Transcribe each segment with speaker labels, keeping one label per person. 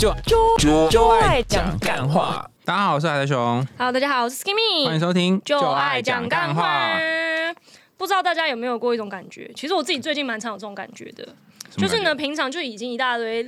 Speaker 1: 就就就爱讲干话。大家好，我是海德熊
Speaker 2: ，Hello，大家好，我是 Skimmy，
Speaker 1: 欢迎收听
Speaker 2: 就爱讲干话。不知道大家有没有过一种感觉？其实我自己最近蛮常有这种感觉的，就是呢，平常就已经一大堆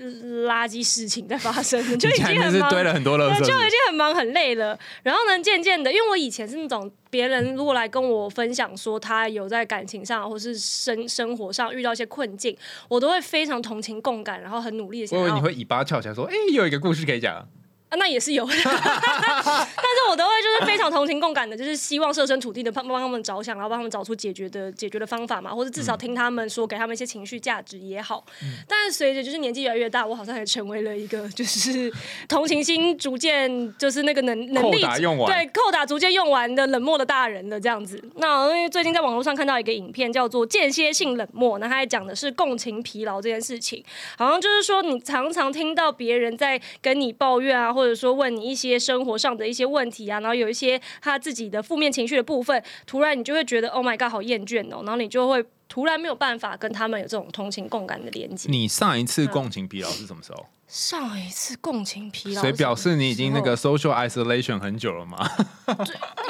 Speaker 2: 垃圾事情在发生，就已经很忙，
Speaker 1: 堆了很多垃
Speaker 2: 对，
Speaker 1: 圾，
Speaker 2: 就已经很忙很累了。然后呢，渐渐的，因为我以前是那种别人如果来跟我分享说他有在感情上或是生生活上遇到一些困境，我都会非常同情共感，然后很努力的想要
Speaker 1: 我以为你会尾巴翘起来说，哎，有一个故事可以讲。
Speaker 2: 啊，那也是有，但是我都会就是非常同情共感的，就是希望设身处地的帮帮他们着想，然后帮他们找出解决的解决的方法嘛，或者至少听他们说，给他们一些情绪价值也好。但是随着就是年纪越来越大，我好像也成为了一个就是同情心逐渐就是那个能能力
Speaker 1: 用完
Speaker 2: 对扣打逐渐用完的冷漠的大人了这样子。那因为最近在网络上看到一个影片叫做间歇性冷漠，那他还讲的是共情疲劳这件事情，好像就是说你常常听到别人在跟你抱怨啊，或者说问你一些生活上的一些问题啊，然后有一些他自己的负面情绪的部分，突然你就会觉得 Oh my God，好厌倦哦，然后你就会突然没有办法跟他们有这种同情共感的连接。
Speaker 1: 你上一次共情疲劳是什么时候？
Speaker 2: 上一次共情疲劳，
Speaker 1: 所以表示你已经那个 social isolation 很久了吗？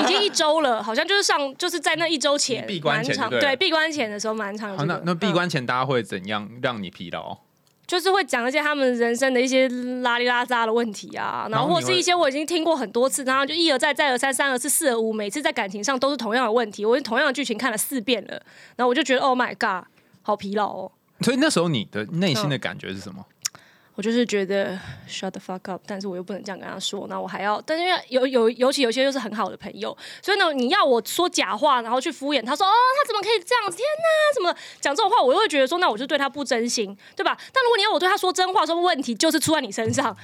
Speaker 2: 已经一周了，好像就是上就是在那一周前
Speaker 1: 闭关前对对
Speaker 2: 对闭关前的时候蛮长有
Speaker 1: 好，
Speaker 2: 这个。
Speaker 1: 那那闭
Speaker 2: 嗯
Speaker 1: 关前大家会怎样让你疲劳？
Speaker 2: 就是会讲一些他们人生的一些拉里拉扎的问题啊，然后或是一些我已经听过很多次，然后就一而再再而三三而四四而五，每次在感情上都是同样的问题，我同样的剧情看了四遍了，然后我就觉得 Oh my God，好疲劳哦。
Speaker 1: 所以那时候你的内心的感觉是什么？
Speaker 2: 我就是觉得 shut the fuck up，但是我又不能这样跟他说，那我还要，但是因为有有尤其有些又是很好的朋友，所以呢，你要我说假话，然后去敷衍他说哦，他怎么可以这样子？天哪，什么讲这种话，我又会觉得说，那我就对他不真心，对吧？但如果你要我对他说真话，说问题就是出在你身上，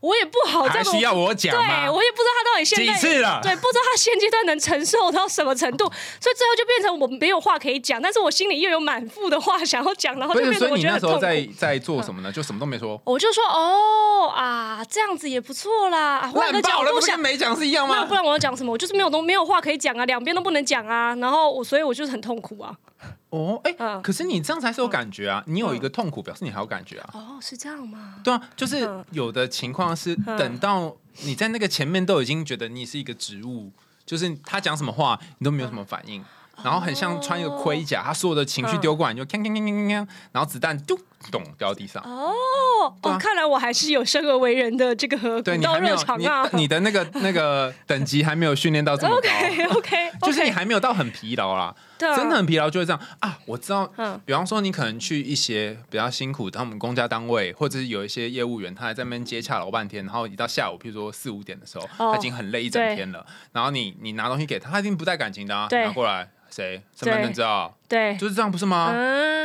Speaker 2: 我也不好这么
Speaker 1: 还需要我讲
Speaker 2: 对？我也不知道他到底现在
Speaker 1: 几次了
Speaker 2: 对，不知道他现阶段能承受到什么程度，所以最后就变成我没有话可以讲，但是我心里又有满腹的话想要讲，然后
Speaker 1: 不，
Speaker 2: 就是变成我觉得很痛苦。
Speaker 1: 那时候在在做什么呢？就什么都没说，
Speaker 2: 我就说哦啊，这样子也不错啦，啊换个角度想。
Speaker 1: 没讲是一样吗
Speaker 2: 那不？然我要讲什么？我就是没有东没有话可以讲啊，两边都不能讲啊。然后我，所以我就是很痛苦啊。
Speaker 1: 哦，哎、
Speaker 2: 嗯
Speaker 1: 可是你这样才是有感觉啊！你有一个痛苦，表示你还有感觉啊。
Speaker 2: 哦，是这样吗？
Speaker 1: 对啊，就是
Speaker 2: 嗯
Speaker 1: 有的情况是等到你在那个前面都已经觉得你是一个植物，就是他讲什么话你都没有什么反应，然后很像穿一个盔甲，他所有的情绪丢过来你就锵锵锵锵锵锵，然后子弹咚咚掉到地上。
Speaker 2: 哦，
Speaker 1: 啊。
Speaker 2: 哦，看来我还是有生而为人的这个古道热
Speaker 1: 对你还没有你
Speaker 2: 肠啊。
Speaker 1: 你的那个那个等级还没有训练到这么高。
Speaker 2: OK OK，
Speaker 1: 就是你还没有到很疲劳啦。
Speaker 2: 对啊。
Speaker 1: 真的很疲劳就会这样啊！我知道，
Speaker 2: 嗯。
Speaker 1: 比方说你可能去一些比较辛苦，他们公家单位或者是有一些业务员，他还在那边接洽老半天，然后一到下午，譬如说四五点的时候，
Speaker 2: 哦。
Speaker 1: 他已经很累一整天了，然后你你拿东西给他，他一定不带感情的啊，
Speaker 2: 对。
Speaker 1: 拿过来谁？身份证照，
Speaker 2: 对，
Speaker 1: 就是这样不是吗？
Speaker 2: 嗯，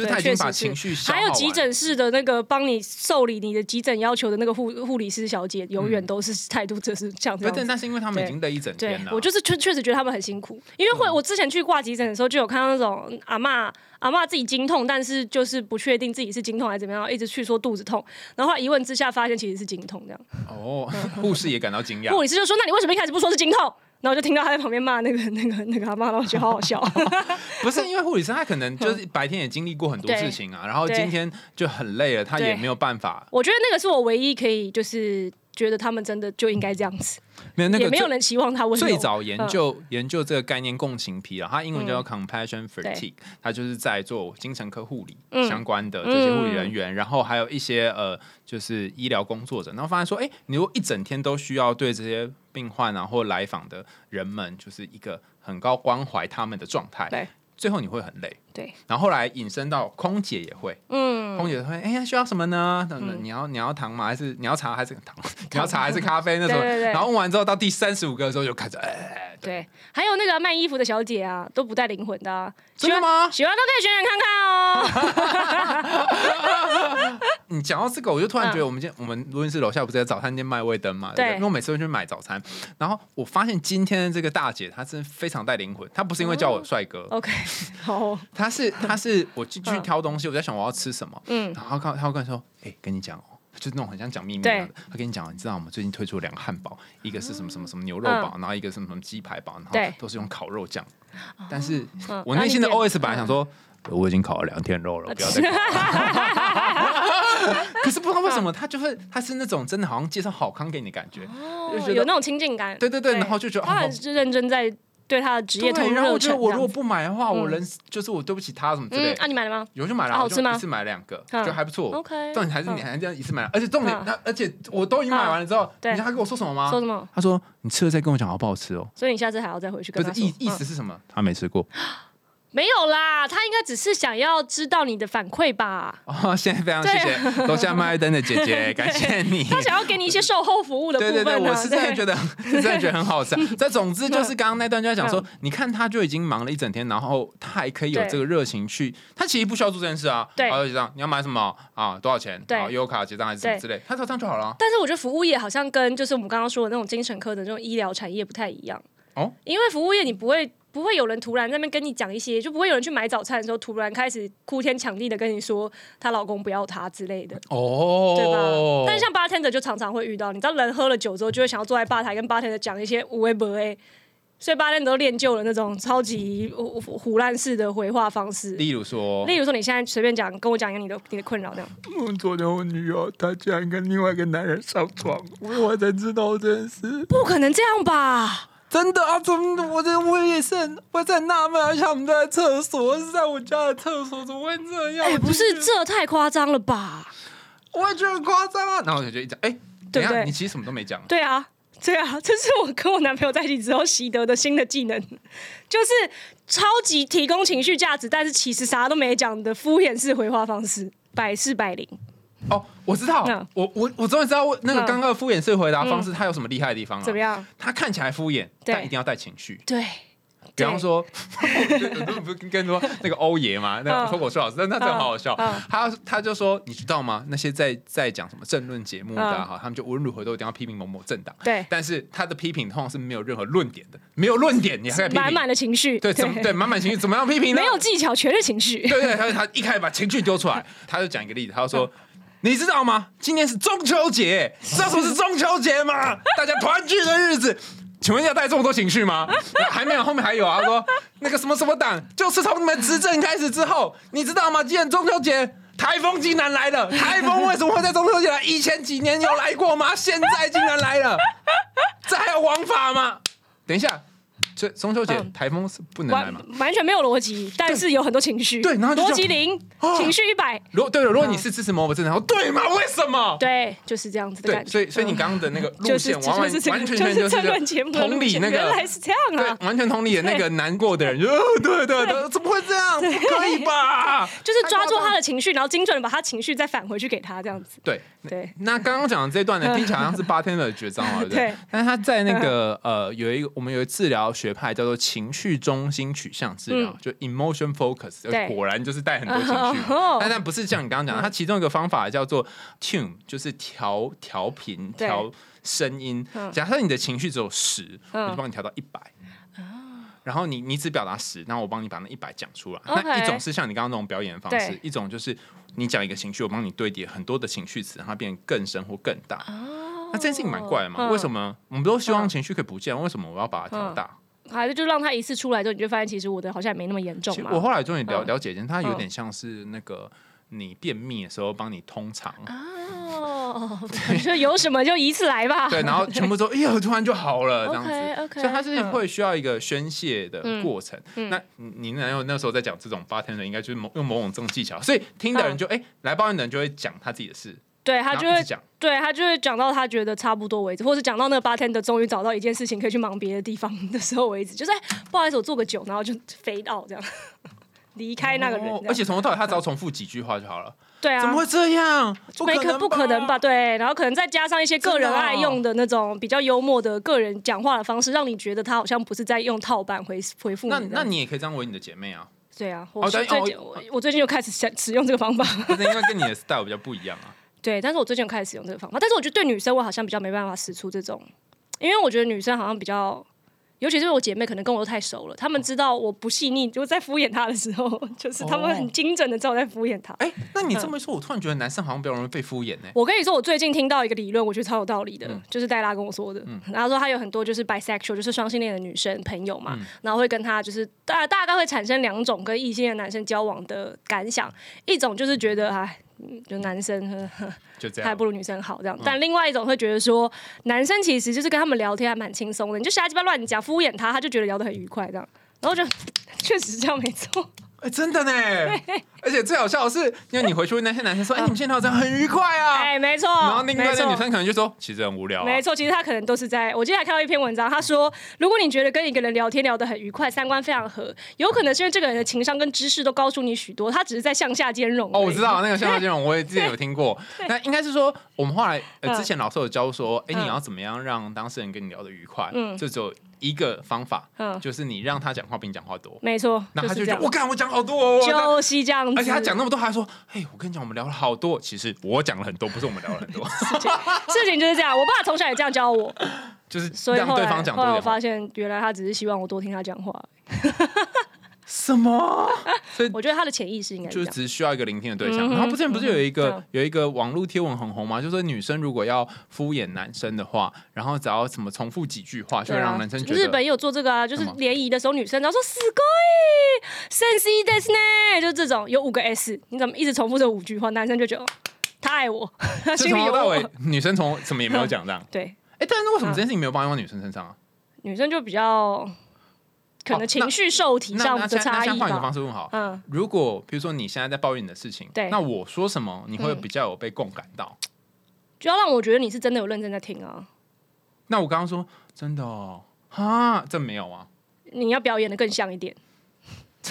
Speaker 1: 就是他情绪
Speaker 2: 还有急诊室的那个帮你受理你的急诊要求的那个护护理师小姐，永远都是态度就是这样子
Speaker 1: 不。是，但是因为他们已经累一整
Speaker 2: 对
Speaker 1: 天了，
Speaker 2: 我就是确确实觉得他们很辛苦，因为会我之前去挂急诊的时候，就有看到那种阿嬷阿嬷自己经痛，但是就是不确定自己是经痛还是怎么样，一直去说肚子痛，然后一问之下发现其实是经痛这样。
Speaker 1: 哦，护士也感到惊讶
Speaker 2: 护。理师就说：“那你为什么一开始不说是经痛？”然后我就听到他在旁边骂那个那个那个阿妈，然后我觉得好好笑。
Speaker 1: 不是因为护理师他可能就是白天也经历过很多事情啊，然后今天就很累了，他也没有办法，
Speaker 2: 我觉得那个是我唯一可以就是觉得他们真的就应该这样子，
Speaker 1: 没有那个
Speaker 2: 也没有人期望他温柔。
Speaker 1: 最早研
Speaker 2: 嗯。
Speaker 1: 究、研究这个概念共情疲劳，它英文叫做 compassion fatigue，、它就是在做精神科护理
Speaker 2: 嗯。
Speaker 1: 相关的这些护理人员，然后还有一些呃就是医疗工作者，然后发现说，哎、你如果一整天都需要对这些病患啊或来访的人们，就是一个很高关怀他们的状态，
Speaker 2: 对。
Speaker 1: 最后你会很累。
Speaker 2: 对，
Speaker 1: 然后后来引申到空姐也会，
Speaker 2: 嗯，
Speaker 1: 空姐会，哎呀，需要什么呢？你要你要糖吗？还是你要茶还是糖？你要茶还是咖啡那种？
Speaker 2: 对对对
Speaker 1: 然后问完之后，到第三十五个的时候就开始，哎，
Speaker 2: 对，还有那个卖衣服的小姐啊，都不带灵魂的、啊，
Speaker 1: 真的吗？
Speaker 2: 喜欢都可以选选看看哦。
Speaker 1: 你讲到这个，我就突然觉得我们今天、我们录音室楼下不是在早餐店卖味灯嘛？对因为我每次会去买早餐，然后我发现今天的这个大姐她真的非常带灵魂，她不是因为叫我帅哥
Speaker 2: ，OK，好，
Speaker 1: 她是 他是我进去挑东西，我在想我要吃什么，
Speaker 2: 嗯，
Speaker 1: 然后他他会跟我说，哎、跟你讲哦。就那种很像讲秘密一样的，他跟你讲，你知道我们最近推出了两个汉堡，一个是什么什么什么牛肉堡，然后一个是什么什么鸡排堡，然后都是用烤肉酱。但是
Speaker 2: 嗯
Speaker 1: 我内心的 OS 本来想说，我已经烤了两天肉了，不要再 烤了。可是不知道为什什么，他就会他是那种真的好像介绍好康给你的感觉，
Speaker 2: 哦
Speaker 1: 就觉得
Speaker 2: 有那种亲近感。
Speaker 1: 对对对，然后就觉得哦
Speaker 2: 他很是认真在对他的职业投
Speaker 1: 对，然后我觉得。我如果不买的话，我人就是我对不起他什么之类
Speaker 2: 嗯，
Speaker 1: 的。
Speaker 2: 啊，你买了吗
Speaker 1: 有就买了，我就一次买两个，就还不错。
Speaker 2: ？OK，
Speaker 1: 重点还是你
Speaker 2: 嗯
Speaker 1: 还这样一次买，而且重点他，而且我都已经买完了之后，
Speaker 2: 对
Speaker 1: 你知道他跟我说什么吗
Speaker 2: 说？什么？
Speaker 1: 他说你吃了再跟我讲好不好吃哦。
Speaker 2: 所以你下次还要再回去跟他说。
Speaker 1: 不是意意思是什么？他没吃过
Speaker 2: 没有啦，他应该只是想要知道你的反馈吧。
Speaker 1: 哦。现在非常谢
Speaker 2: 对
Speaker 1: 谢楼下麦登的姐姐，感谢你。
Speaker 2: 他想要给你一些售后服务的部
Speaker 1: 对对对，
Speaker 2: 分啊。
Speaker 1: 我是真的
Speaker 2: 对
Speaker 1: 觉得，是 真的觉得很好吃啊。这总之就是刚刚那段就在讲说
Speaker 2: 嗯，
Speaker 1: 你看他就已经忙了一整天，然后他还可以有
Speaker 2: 对
Speaker 1: 这个热情去，他其实不需要做这件事啊。
Speaker 2: 对
Speaker 1: 好结账，你要买什么啊？多少钱？
Speaker 2: 对
Speaker 1: 好，优卡结账还是什么之类，他只要这样就好了啊。
Speaker 2: 但是我觉得服务业好像跟就是我们刚刚说的那种精神科的这种医疗产业不太一样
Speaker 1: 哦，
Speaker 2: 因为服务业你不会不会有人突然在那边跟你讲一些，就不会有人去买早餐的时候突然开始哭天抢地的跟你说她老公不要她之类的。
Speaker 1: 哦，
Speaker 2: 对吧？但像 bartender 就常常会遇到，你知道人喝了酒之后就会想要坐在吧台跟 bartender 讲一些无微不微，所以 bartender 都练就了那种超级胡胡胡乱式的回话方式。
Speaker 1: 例如说，
Speaker 2: 例如说，你现在随便讲，跟我讲一个你的你的困扰，这样
Speaker 1: 我，昨天我女友她竟然跟另外一个男人上床，我我才知道这件事。
Speaker 2: 不可能这样吧？
Speaker 1: 真的啊？怎么？我这我也是很，我在很纳闷，而且他们都在厕所，是在我家的厕所，怎么会这样？
Speaker 2: 哎、不是，这太夸张了吧？
Speaker 1: 我也觉得很夸张啊。然后我就一讲，哎、等一下，
Speaker 2: 对不对
Speaker 1: 你其实什么都没讲。
Speaker 2: 对啊，对啊，这是我跟我男朋友在一起之后习得的新的技能，就是超级提供情绪价值，但是其实啥都没讲的敷衍式回话方式，百试百灵。
Speaker 1: 哦，我知道，
Speaker 2: 嗯
Speaker 1: 我我我终于知道那个
Speaker 2: 嗯
Speaker 1: 刚刚的敷衍式回答方式，它有什么厉害的地方了。
Speaker 2: 怎么样？
Speaker 1: 他看起来敷衍，
Speaker 2: 对
Speaker 1: 但一定要带情绪。
Speaker 2: 对，
Speaker 1: 比方说，我不是跟说那个欧爷嘛，那个
Speaker 2: 嗯
Speaker 1: 脱口秀老师，那那真的好好笑。他他就说，你知道吗？那些在在讲什么政论节目的
Speaker 2: 嗯
Speaker 1: 哈，他们就无论如何都一定要批评某某政党。
Speaker 2: 对
Speaker 1: 但是他的批评通常是没有任何论点的，没有论点，你还在批评
Speaker 2: 满满的情绪，
Speaker 1: 对，怎么对满满情绪，怎么样批评呢？
Speaker 2: 没有技巧，全是情绪。
Speaker 1: 对对，他他一开始把情绪丢出来，他就讲一个例子，他就说。
Speaker 2: 嗯
Speaker 1: 你知道吗？今天是中秋节，知道什么是中秋节吗？大家团聚的日子。请问要带这么多情绪吗？还没有，后面还有啊。他说那个什么什么党，就是从你们执政开始之后，你知道吗？今天中秋节，台风竟然来了。台风为什么会在中秋节来？以前几年有来过吗？现在竟然来了，这还有王法吗？等一下，这中秋节
Speaker 2: 嗯
Speaker 1: 台风是不能来
Speaker 2: 完
Speaker 1: 吗？
Speaker 2: 完全没有逻辑，但是有很多情绪。
Speaker 1: 对然后就
Speaker 2: 逻辑零，
Speaker 1: 哦
Speaker 2: 情绪一百。
Speaker 1: 如果对了，如果你是支持某某政党，对吗？为什么？
Speaker 2: 对，就是这样子的
Speaker 1: 对，
Speaker 2: 感觉。
Speaker 1: 所以所以你
Speaker 2: 嗯
Speaker 1: 刚刚的那个路线，完完全
Speaker 2: 就
Speaker 1: 全就是同理那个
Speaker 2: 原来是这样啊，
Speaker 1: 对，完全同理的那个难过的人，就呃 对对对，怎么会这样？不可以吧？
Speaker 2: 就是抓住他
Speaker 1: 的
Speaker 2: 的情绪，然后精准的把他情绪再返回去给他，这样子。
Speaker 1: 对。
Speaker 2: 对，
Speaker 1: 那刚刚讲的这段呢，听起来好像是八天的绝招啊，对不对
Speaker 2: 对？
Speaker 1: 但是他在那个呃，有一个我们有一个治疗学派叫做情绪中心取向治疗
Speaker 2: 嗯，
Speaker 1: 就 emotion focus，
Speaker 2: 对
Speaker 1: 果然就是带很多情绪。
Speaker 2: 哦
Speaker 1: 但但不是像你刚刚讲的，它其中一个方法叫做 tune，就是调调频、调声音
Speaker 2: 嗯。
Speaker 1: 假设你的情绪只有十，
Speaker 2: 嗯
Speaker 1: 我就帮你调到一百。然后你你只表达十，然后我帮你把那一百讲出来。那一种是像你刚刚那种表演的方式，一种就是你讲一个情绪，我帮你堆叠很多的情绪词，让它变得更深或更大。那这件事情蛮怪的嘛？
Speaker 2: 嗯
Speaker 1: 为什么我们都希望
Speaker 2: 嗯
Speaker 1: 情绪可以不见？为什么我要把它调大？
Speaker 2: 还是就让他一次出来之后，你就发现其实我的好像也没那么严重嘛。
Speaker 1: 我后来终于了
Speaker 2: 嗯
Speaker 1: 了解一件，它有点像是那个你便秘的时候帮你通肠，
Speaker 2: 哦，就有什么就一次来吧。
Speaker 1: 对，然后全部都哎呦，突然就好了这样子。
Speaker 2: OK，
Speaker 1: 所以它是会需要一个宣泄的过程。
Speaker 2: 嗯
Speaker 1: 那你你男友那时候在讲这种八天的，应该就是某用某种这种技巧，所以听的人就哎、来抱怨的人就会讲他自己的事，
Speaker 2: 对他就会。对他就会讲到他觉得差不多为止，或是讲到那个 bartender 终于找到一件事情可以去忙别的地方的时候为止，就是、哎不好意思，我做个酒，然后就飞到这样离开那个人、
Speaker 1: 哦而且从头到尾他只要重复几句话就好了。
Speaker 2: 对啊，
Speaker 1: 怎么会这样？
Speaker 2: 没可不可能吧？？对，然后可能再加上一些个人爱用的那种比较幽默的个人讲话的方式，让你觉得他好像不是在用套版回回复你。
Speaker 1: 那那你也可以这样为你的姐妹啊，
Speaker 2: 对啊，我最近我我最近又开始想使用这个方法。
Speaker 1: 因为跟你的 style 比较不一样啊。
Speaker 2: 对，但是我最近开始使用这个方法，但是我觉得对女生我好像比较没办法使出这种，因为我觉得女生好像比较。尤其是我姐妹，可能跟我都太熟了，她们知道我不细腻，就在敷衍她的时候，就是她们很精准的知道我在敷衍她。
Speaker 1: 哎、那你这么一说，我突然觉得男生好像比较容易被敷衍呢、
Speaker 2: 我跟你说，我最近听到一个理论，我觉得超有道理的，
Speaker 1: 嗯
Speaker 2: 就是黛拉跟我说的。然后说她有很多就是 bisexual，就是双性恋的女生朋友嘛，然后会跟她就是大大概会产生两种跟异性恋男生交往的感想，一种就是觉得哎。嗯就男生呵呵
Speaker 1: 就这样。
Speaker 2: 还不如女生好这样。但另外一种会觉得说，男生其实就是跟他们聊天还蛮轻松的，你就瞎鸡巴乱讲敷衍他，他就觉得聊得很愉快这样。然后就 确实是这样没错，
Speaker 1: 哎、真的呢！而且最好笑的是，因为你回去问那些男生说：“哎、你们现在聊得很愉快啊。
Speaker 2: 哎，没错，
Speaker 1: 然后另外
Speaker 2: 没错
Speaker 1: 的女生可能就说：“其实很无聊、啊。”
Speaker 2: 没错，其实他可能都是在。我今天还看到一篇文章，他说，如果你觉得跟一个人聊天聊得很愉快，三观非常合，有可能是因为这个人的情商跟知识都高出你许多，他只是在向下兼容。
Speaker 1: 哦，我知。道那个向下兼容，我也之前有听过。那应该是说，我们后来呃
Speaker 2: 嗯
Speaker 1: 之前老师有教说，哎、
Speaker 2: 嗯
Speaker 1: 你要怎么样让当事人跟你聊得愉快？
Speaker 2: 嗯
Speaker 1: 这只有一个方法，
Speaker 2: 嗯，
Speaker 1: 就是你让他讲话比你讲话多，
Speaker 2: 没错，
Speaker 1: 那他就觉得我干我讲好多哦。
Speaker 2: 就是这样子。
Speaker 1: 而且他讲那么多，还说：“嘿，我跟你讲，我们聊了好多。其实我讲了很多，不是我们聊了很多，
Speaker 2: 事情就是这样。我爸从小也这样教我，
Speaker 1: 就是
Speaker 2: 所以后来
Speaker 1: 让对方讲多点。
Speaker 2: 发现，原来他只是希望我多听他讲话。
Speaker 1: 什么？所以
Speaker 2: 我觉得他的潜意识应该
Speaker 1: 就是。只需要一个聆听的对象。
Speaker 2: 嗯
Speaker 1: 然后不是不是有一个、
Speaker 2: 嗯
Speaker 1: 有一个网络贴文很红吗？就是说女生如果要敷衍男生的话，然后只要什么重复几句话，就会让男生觉得
Speaker 2: 日本也有做这个啊，就是联谊的时候，女生然后说“死鬼 sensei des 呢”，就这种有五个 S，你怎么一直重复这五句话，男生就觉得哦他爱我，
Speaker 1: 从头到尾
Speaker 2: 我。
Speaker 1: 女生从什么也没有讲这样。
Speaker 2: 对，
Speaker 1: 哎，但是为什么这件事情没有办法用到女生身上啊？
Speaker 2: 女生就比较可能情绪受体上的差异
Speaker 1: 现在那换一个方
Speaker 2: 吧。
Speaker 1: 式问好，
Speaker 2: 嗯，
Speaker 1: 如果比如说你现在在抱怨你的事情，
Speaker 2: 对
Speaker 1: 那我说什么你会
Speaker 2: 嗯
Speaker 1: 比较有被共感到？
Speaker 2: 就要让我觉得你是真的有认真在听啊，
Speaker 1: 那我刚刚说真的哦，哈，这没有啊。
Speaker 2: 你要表演的更像一点。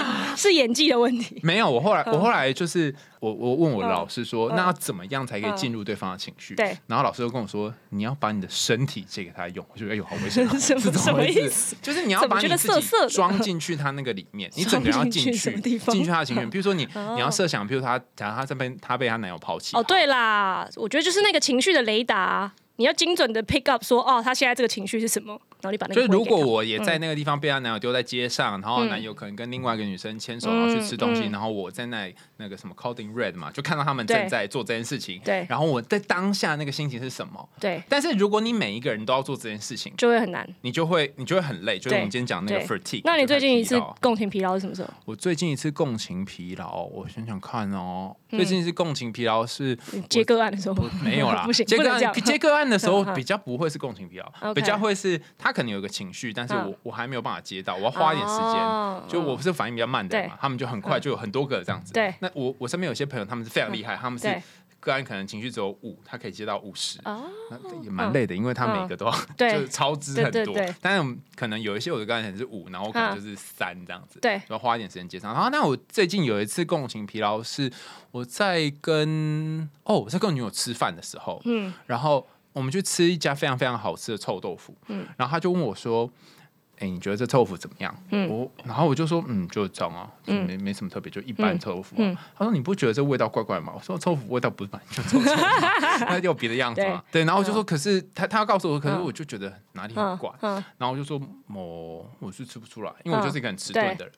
Speaker 2: 是演技的问题。
Speaker 1: 没有，我后来我后来就是我我问我老师说，
Speaker 2: 嗯。
Speaker 1: 那要怎么样才可以进入对方的情绪？
Speaker 2: 对，
Speaker 1: 然后老师就跟我说，你要把你的身体借给他用。我觉得哎呦，好危险哦，
Speaker 2: 什么什么意思？
Speaker 1: 就是你要把你自己
Speaker 2: 涩涩的？
Speaker 1: 装进去他那个里面，你整个人要进
Speaker 2: 去
Speaker 1: 进去他的情绪。比如说你
Speaker 2: 哦。
Speaker 1: 你要设想，比如他假如他这边他被他男友抛弃，
Speaker 2: 哦，对啦，我觉得就是那个情绪的雷达，你要精准的 pick up 说，哦，他现在这个情绪是什么，然后你把那个
Speaker 1: 就是如果我也在那个地方被她男友丢在街上，然后
Speaker 2: 嗯。
Speaker 1: 男友可能跟另外一个女生牵手，然后去吃东西，
Speaker 2: 嗯嗯。
Speaker 1: 然后我在那里那个什么 coding red 嘛，就看到他们正在做这件事情，
Speaker 2: 对
Speaker 1: 然后我在当下那个心情是什么？
Speaker 2: 对，
Speaker 1: 但是如果你每一个人都要做这件事情，
Speaker 2: 就会很难。
Speaker 1: 你就会你就会很累，就是我们今天讲那个
Speaker 2: 对
Speaker 1: fatigue。
Speaker 2: 那你最近一次共情疲劳是什么时候？
Speaker 1: 我最近一次共情疲劳，我想想看哦，
Speaker 2: 嗯
Speaker 1: 最近一次共情疲劳是
Speaker 2: 接个案的时候？
Speaker 1: 没有啦
Speaker 2: 不行，
Speaker 1: 接个案 接个案的时候 比较不会是共情疲劳，比较会是他可能有个情绪，但是我
Speaker 2: 嗯
Speaker 1: 我还没有办法接到，我要花一点时间。
Speaker 2: 哦
Speaker 1: 就我不是反应比较慢的人嘛，他们就很快
Speaker 2: 嗯
Speaker 1: 就有很多个这样子。
Speaker 2: 对
Speaker 1: 那我我身边有些朋友他们是非常厉害，他们是
Speaker 2: 对
Speaker 1: 个案可能情绪只有五，他可以接到五十。也蛮累的，因为他每个都要、
Speaker 2: 对
Speaker 1: 就是超支很多。但是可能有一些我的个案可能是五，然后我可能
Speaker 2: 嗯
Speaker 1: 就是三这样子。
Speaker 2: 对，
Speaker 1: 要花一点时间接上。然后，那我最近有一次共情疲劳是我在跟哦我在跟我女友吃饭的时候，
Speaker 2: 嗯
Speaker 1: 然后我们去吃一家非常非常好吃的臭豆腐，
Speaker 2: 嗯
Speaker 1: 然后他就问我说：“哎、你觉得这臭豆腐怎么样？”
Speaker 2: 嗯
Speaker 1: 我然后我就说：“嗯，就这样啊，没没什么特别，就一般
Speaker 2: 嗯
Speaker 1: 臭豆腐、啊。
Speaker 2: 嗯
Speaker 1: 他说：“你不觉得这味道怪怪吗？”我说：“臭豆腐味道不是本来就臭臭的吗，那有别的样子吗？”对，然后我就说：“可是他他要告诉我，可是
Speaker 2: 嗯
Speaker 1: 我就觉得哪里很
Speaker 2: 嗯
Speaker 1: 怪。
Speaker 2: 嗯
Speaker 1: 然后我就说：“我，我是吃不出来，因为我就是一个很迟钝的人。”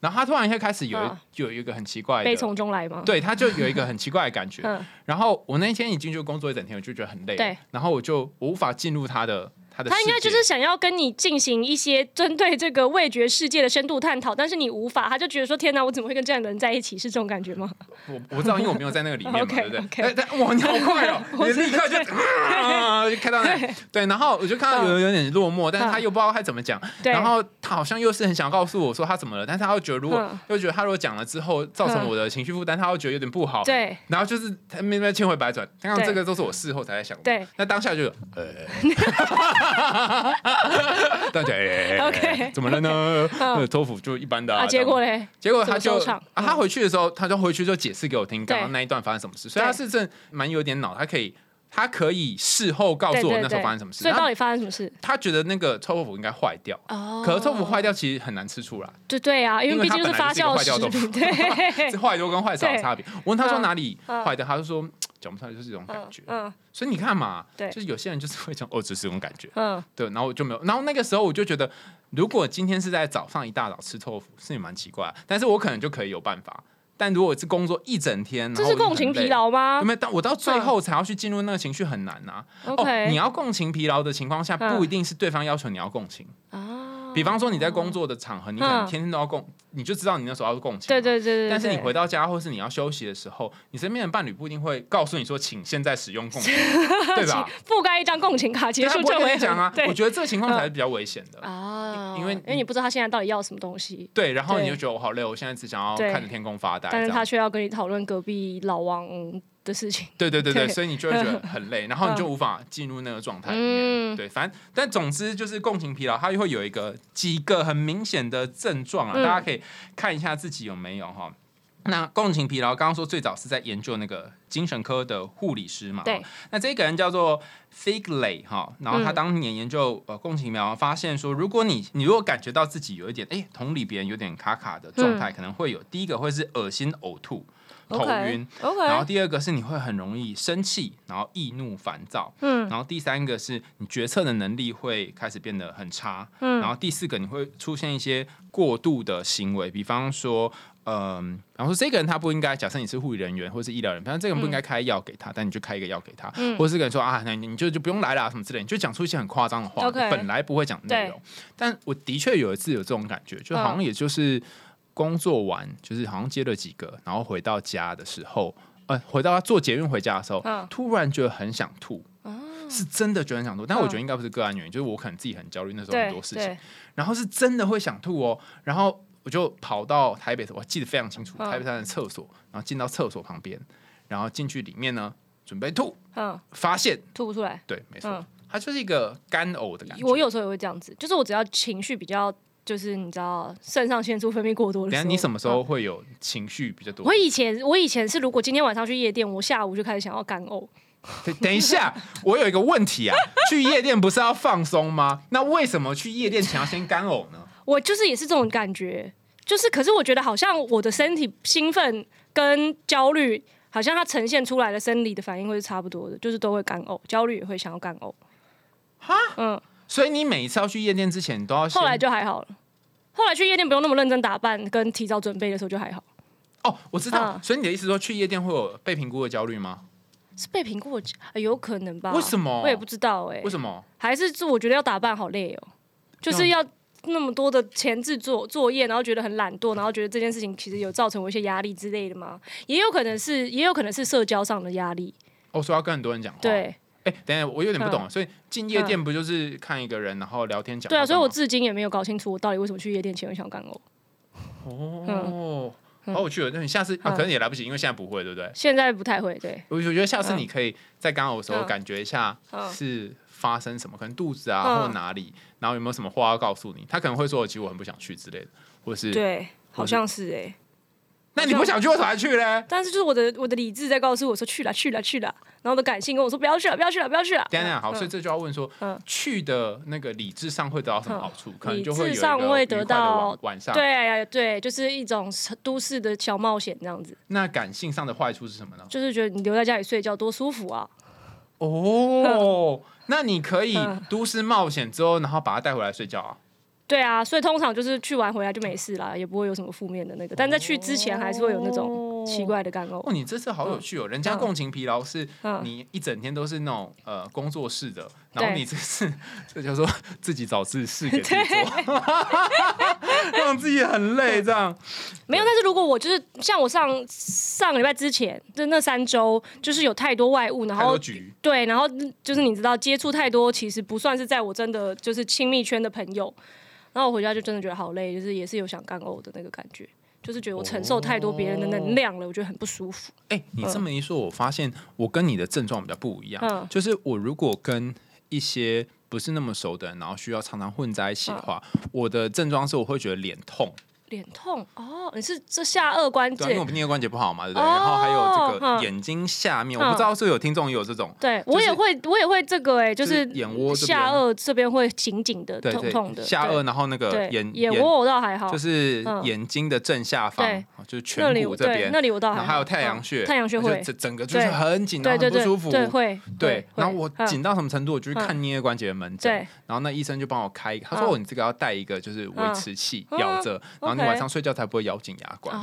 Speaker 1: 然后他突然一下开始有一
Speaker 2: 嗯
Speaker 1: 有一个很奇怪
Speaker 2: 悲
Speaker 1: 的，
Speaker 2: 从中来吗？
Speaker 1: 对，他就有一个很奇怪的感觉。
Speaker 2: 嗯
Speaker 1: 然后我那一天已经就工作一整天，我就觉得很累。
Speaker 2: 对，
Speaker 1: 然后我就我无法进入他的他的，
Speaker 2: 他应该就是想要跟你进行一些针对这个味觉世界的深度探讨，但是你无法，他就觉得说：“天哪，我怎么会跟这样的人在一起？”是这种感觉吗？
Speaker 1: 我我不知道，因为我没有在那个里面嘛
Speaker 2: ，OK，
Speaker 1: 对不对
Speaker 2: ？OK
Speaker 1: 哎但哇，你好快哦，你立刻就 啊就开到那。对，然后我就看到有有点落寞，但是他又不知道该怎么讲。然后他好像又是很想告诉我说他怎么了，但是他又觉得如果
Speaker 2: 嗯。
Speaker 1: 又觉得他如果讲了之后造成我的情绪负担，他又觉得有点不好。
Speaker 2: 对。
Speaker 1: 然后就是他那边千回百转，刚刚
Speaker 2: 对
Speaker 1: 这个都是我事后才在想的。
Speaker 2: 对，
Speaker 1: 那当下就有呃，大家哎
Speaker 2: OK
Speaker 1: 怎么了呢？呃，托福就一般的
Speaker 2: 啊，结果嘞，
Speaker 1: 结果他就他回去的时候，他就回去就解释给我听刚
Speaker 2: 对
Speaker 1: 刚那一段发生什么事，所以他
Speaker 2: 对。
Speaker 1: 是真的蛮有点脑，他可以他可以事后告诉我那时候发生什么事。他
Speaker 2: 所以到底发生什么事？
Speaker 1: 他觉得那个臭豆腐应该坏掉，
Speaker 2: 哦
Speaker 1: 可是臭豆腐坏掉其实很难吃出来，
Speaker 2: 对对啊，因
Speaker 1: 因为
Speaker 2: 毕竟是发酵
Speaker 1: 坏掉的
Speaker 2: 食品，对，
Speaker 1: 是坏多跟坏少的差别。我问他说
Speaker 2: 嗯
Speaker 1: 哪里
Speaker 2: 嗯
Speaker 1: 坏掉，他就说讲不出来，就是这种感
Speaker 2: 嗯
Speaker 1: 觉。
Speaker 2: 嗯
Speaker 1: 所以你看嘛，
Speaker 2: 对
Speaker 1: 就是有些人就是会讲哦，只是这种感觉。
Speaker 2: 嗯，
Speaker 1: 对，然后我就没有，然后那个时候我就觉得，如果今天是在早上一大早吃臭豆腐，是也蛮奇怪，但是我可能就可以有办法。但如果是工作一整天，
Speaker 2: 这是共情疲，劳吗
Speaker 1: 有没有？但我到最后才要去进入那个情绪很难呐、哦
Speaker 2: ，？OK，
Speaker 1: 你要共情疲劳的情况下，
Speaker 2: 嗯
Speaker 1: 不一定是对方要求你要共情。
Speaker 2: 啊
Speaker 1: 比方说你在工作的场合，你可能
Speaker 2: 嗯
Speaker 1: 天天都要共你就知道你那时候要共情嘛。
Speaker 2: 对对对对。
Speaker 1: 但是你回到家或是你要休息的时候，你身边的伴侣不一定会告诉你说，请现在使用共情，对吧？
Speaker 2: 覆盖一张共情卡结束这回合
Speaker 1: 跟你讲啊。我觉得这个情况才是比较危险的。
Speaker 2: 啊，
Speaker 1: 因为
Speaker 2: 因为你不知道他现在到底要什么东西，
Speaker 1: 对，然后你就觉得我好累，我现在只想要看着天空发呆。
Speaker 2: 但是他却要跟你讨论隔壁老王的事情。
Speaker 1: 对对对对，所以你就会觉得很累，然后你就无法进入那个状态里面。
Speaker 2: 嗯。
Speaker 1: 对，反正但总之就是共情疲劳，它会有一个几个很明显的症状啊，
Speaker 2: 嗯。
Speaker 1: 大家可以看一下自己有没有哈。那共情疲劳，刚刚说最早是在研究那个精神科的护理师嘛，
Speaker 2: 对。
Speaker 1: 那这个人叫做 Figley 哈，然后他
Speaker 2: 嗯
Speaker 1: 当年研究呃共情疲劳，发现说，如果你你如果感觉到自己有一点哎同理别人有点卡卡的状态，可能会有第一个会是恶心呕吐、头晕
Speaker 2: ，OK，
Speaker 1: 然后第二个是你会很容易生气，然后易怒烦躁，
Speaker 2: 嗯。
Speaker 1: 然后第三个是你决策的能力会开始变得很差，
Speaker 2: 嗯。
Speaker 1: 然后第四个你会出现一些过度的行为，比方说，嗯，然后说这个人他不应该，假设你是护理人员或是医疗人员，反正这个人不应该开药给他，但你就开一个药给他，
Speaker 2: 嗯。
Speaker 1: 或者是个人说啊，那你就就不用来啦什么之类，你就讲出一些很夸张的话本来不会讲的内容，但我的确有一次有这种感觉，就好像也就是工作完，就是好像接了几个，然后回到家的时候，呃，回到坐捷运回家的时候，
Speaker 2: 嗯
Speaker 1: 突然觉得很想吐。是真的觉得很想吐，但我觉得
Speaker 2: 嗯
Speaker 1: 应该不是个案原因，就是我可能自己很焦虑，那时候
Speaker 2: 对
Speaker 1: 很多事情，
Speaker 2: 对，
Speaker 1: 然后是真的会想吐哦，然后我就跑到台北，我记得非常清楚，
Speaker 2: 嗯
Speaker 1: 台北站的厕所，然后进到厕所旁边，然后进去里面呢，准备吐，
Speaker 2: 嗯，
Speaker 1: 发现
Speaker 2: 吐不出来。
Speaker 1: 对，没错，
Speaker 2: 嗯
Speaker 1: 它就是一个干呕的感觉。
Speaker 2: 我有时候也会这样子，就是我只要情绪比较，就是你知道肾上腺素分泌过多的时候，
Speaker 1: 你什么时
Speaker 2: 嗯
Speaker 1: 候会有情绪比较多？
Speaker 2: 我以前我以前是，如果今天晚上去夜店，我下午就开始想要干呕。
Speaker 1: 等等一下，我有一个问题啊，去夜店不是要放松吗？那为什么去夜店前要先干呕呢？
Speaker 2: 我就是也是这种感觉，就是可是我觉得好像我的身体兴奋跟焦虑，好像它呈现出来的生理的反应会是差不多的，就是都会干呕，焦虑也会想要干呕。
Speaker 1: 哈，
Speaker 2: 嗯，
Speaker 1: 所以你每一次要去夜店之前，你都要
Speaker 2: 后来就还好了。后来去夜店不用那么认真打扮跟提早准备的时候就还好，
Speaker 1: 哦，我知道。
Speaker 2: 嗯
Speaker 1: 所以你的意思说去夜店会有被评估的焦虑吗？
Speaker 2: 是被评估的、呃有可能吧？
Speaker 1: 为什么
Speaker 2: 我也不知道哎、
Speaker 1: 为什么？
Speaker 2: 还是是我觉得要打扮好累哦，就是要那么多的前置作作业，然后觉得很懒惰，然后觉得这件事情其实有造成我一些压力之类的吗？也有可能是，也有可能是社交上的压力。
Speaker 1: 哦，说要跟很多人讲话。，
Speaker 2: 对
Speaker 1: 哎，等一下，我有点不懂。所以进夜店不就是看一个人，然后聊天讲？
Speaker 2: 对啊，所以我至今也没有搞清楚我到底为什么去夜店前会想干呕。
Speaker 1: 哦，好有趣哦。那你下次啊，
Speaker 2: 嗯
Speaker 1: 可能也来不及，因为现在不会，对不对？
Speaker 2: 现在不太会，对，
Speaker 1: 我我觉得下次你可以在干呕的时候
Speaker 2: 嗯
Speaker 1: 感觉一下
Speaker 2: 嗯
Speaker 1: 是发生什么，可能肚子啊
Speaker 2: 嗯
Speaker 1: 或哪里，然后有没有什么话要告诉你？他可能会说，其实我很不想去之类的，或是
Speaker 2: 对，好像是哎、
Speaker 1: 那你不想去，为什么还去呢？
Speaker 2: 但是就是我的我的理智在告诉我说去了去了去了，然后我的感性跟我说不要去了不要去了不要去了。
Speaker 1: 等等，好，
Speaker 2: 嗯
Speaker 1: 所以这就要问说
Speaker 2: 嗯，
Speaker 1: 去的那个理智上会得到什么好处？可能就会
Speaker 2: 上会得到
Speaker 1: 晚晚上。
Speaker 2: 对对，就是一种都市的小冒险这样子，
Speaker 1: 那感性上的坏处是什么呢？
Speaker 2: 就是觉得你留在家里睡觉多舒服啊。
Speaker 1: 哦，那你可以
Speaker 2: 嗯
Speaker 1: 都市冒险之后，然后把它带回来睡觉啊。
Speaker 2: 对啊，所以通常就是去完回来就没事啦，也不会有什么负面的那个。但在去之前还是会有那种奇怪的干呕。
Speaker 1: 哦，你这次好有趣哦！人家
Speaker 2: 嗯
Speaker 1: 共情疲劳是
Speaker 2: 嗯
Speaker 1: 你一整天都是那种呃工作室的，然后你这次这叫做自己找事事给自己做，让自己很累这样。
Speaker 2: 没有，但是如果我就是像我上上个礼拜之前，就那三周，就是有太多外物，然后
Speaker 1: 局，
Speaker 2: 对，然后就是你知道接触太多，其实不算是在我真的就是亲密圈的朋友。然后我回家就真的觉得好累，就是也是有想干呕的那个感觉，就是觉得我承受太多别人的能量了，我觉得很不舒服。
Speaker 1: 哎、你这么一说，我发现我跟你的症状比较不一样。
Speaker 2: 嗯
Speaker 1: 就是我如果跟一些不是那么熟的人，然后需要常常混在一起的话，我的症状是我会觉得脸痛，
Speaker 2: 脸痛哦，你是这下颚关
Speaker 1: 对啊、因为？颞颌关节不好嘛，对不对？
Speaker 2: 哦
Speaker 1: 然后还有这个
Speaker 2: 嗯
Speaker 1: 眼睛下面，
Speaker 2: 嗯
Speaker 1: 我不知道是不是有听众也有这种，
Speaker 2: 对
Speaker 1: 就是
Speaker 2: 我也会，我也会这个哎、就
Speaker 1: 就是是眼窝
Speaker 2: 下颚这边会紧紧的、
Speaker 1: 对对，
Speaker 2: 痛痛的，
Speaker 1: 下颚，然后那个眼
Speaker 2: 眼窝我倒还好，
Speaker 1: 就是
Speaker 2: 嗯
Speaker 1: 眼睛的正下方就是颧骨这边，
Speaker 2: 那里我倒还好，
Speaker 1: 还有太阳
Speaker 2: 嗯
Speaker 1: 穴，
Speaker 2: 太阳穴会，
Speaker 1: 就整整个就是很紧，然
Speaker 2: 对对对
Speaker 1: 后很不舒服。
Speaker 2: 对会，
Speaker 1: 对
Speaker 2: 会
Speaker 1: 然后我
Speaker 2: 嗯
Speaker 1: 紧到什么程度？我就去看颞关节的门诊，
Speaker 2: 对
Speaker 1: 然后那医生就帮我开，他说：“
Speaker 2: 嗯
Speaker 1: 哦，你这个要带一个就是维持器，
Speaker 2: 嗯
Speaker 1: 咬着，然后你晚上睡觉才不会咬紧牙关。”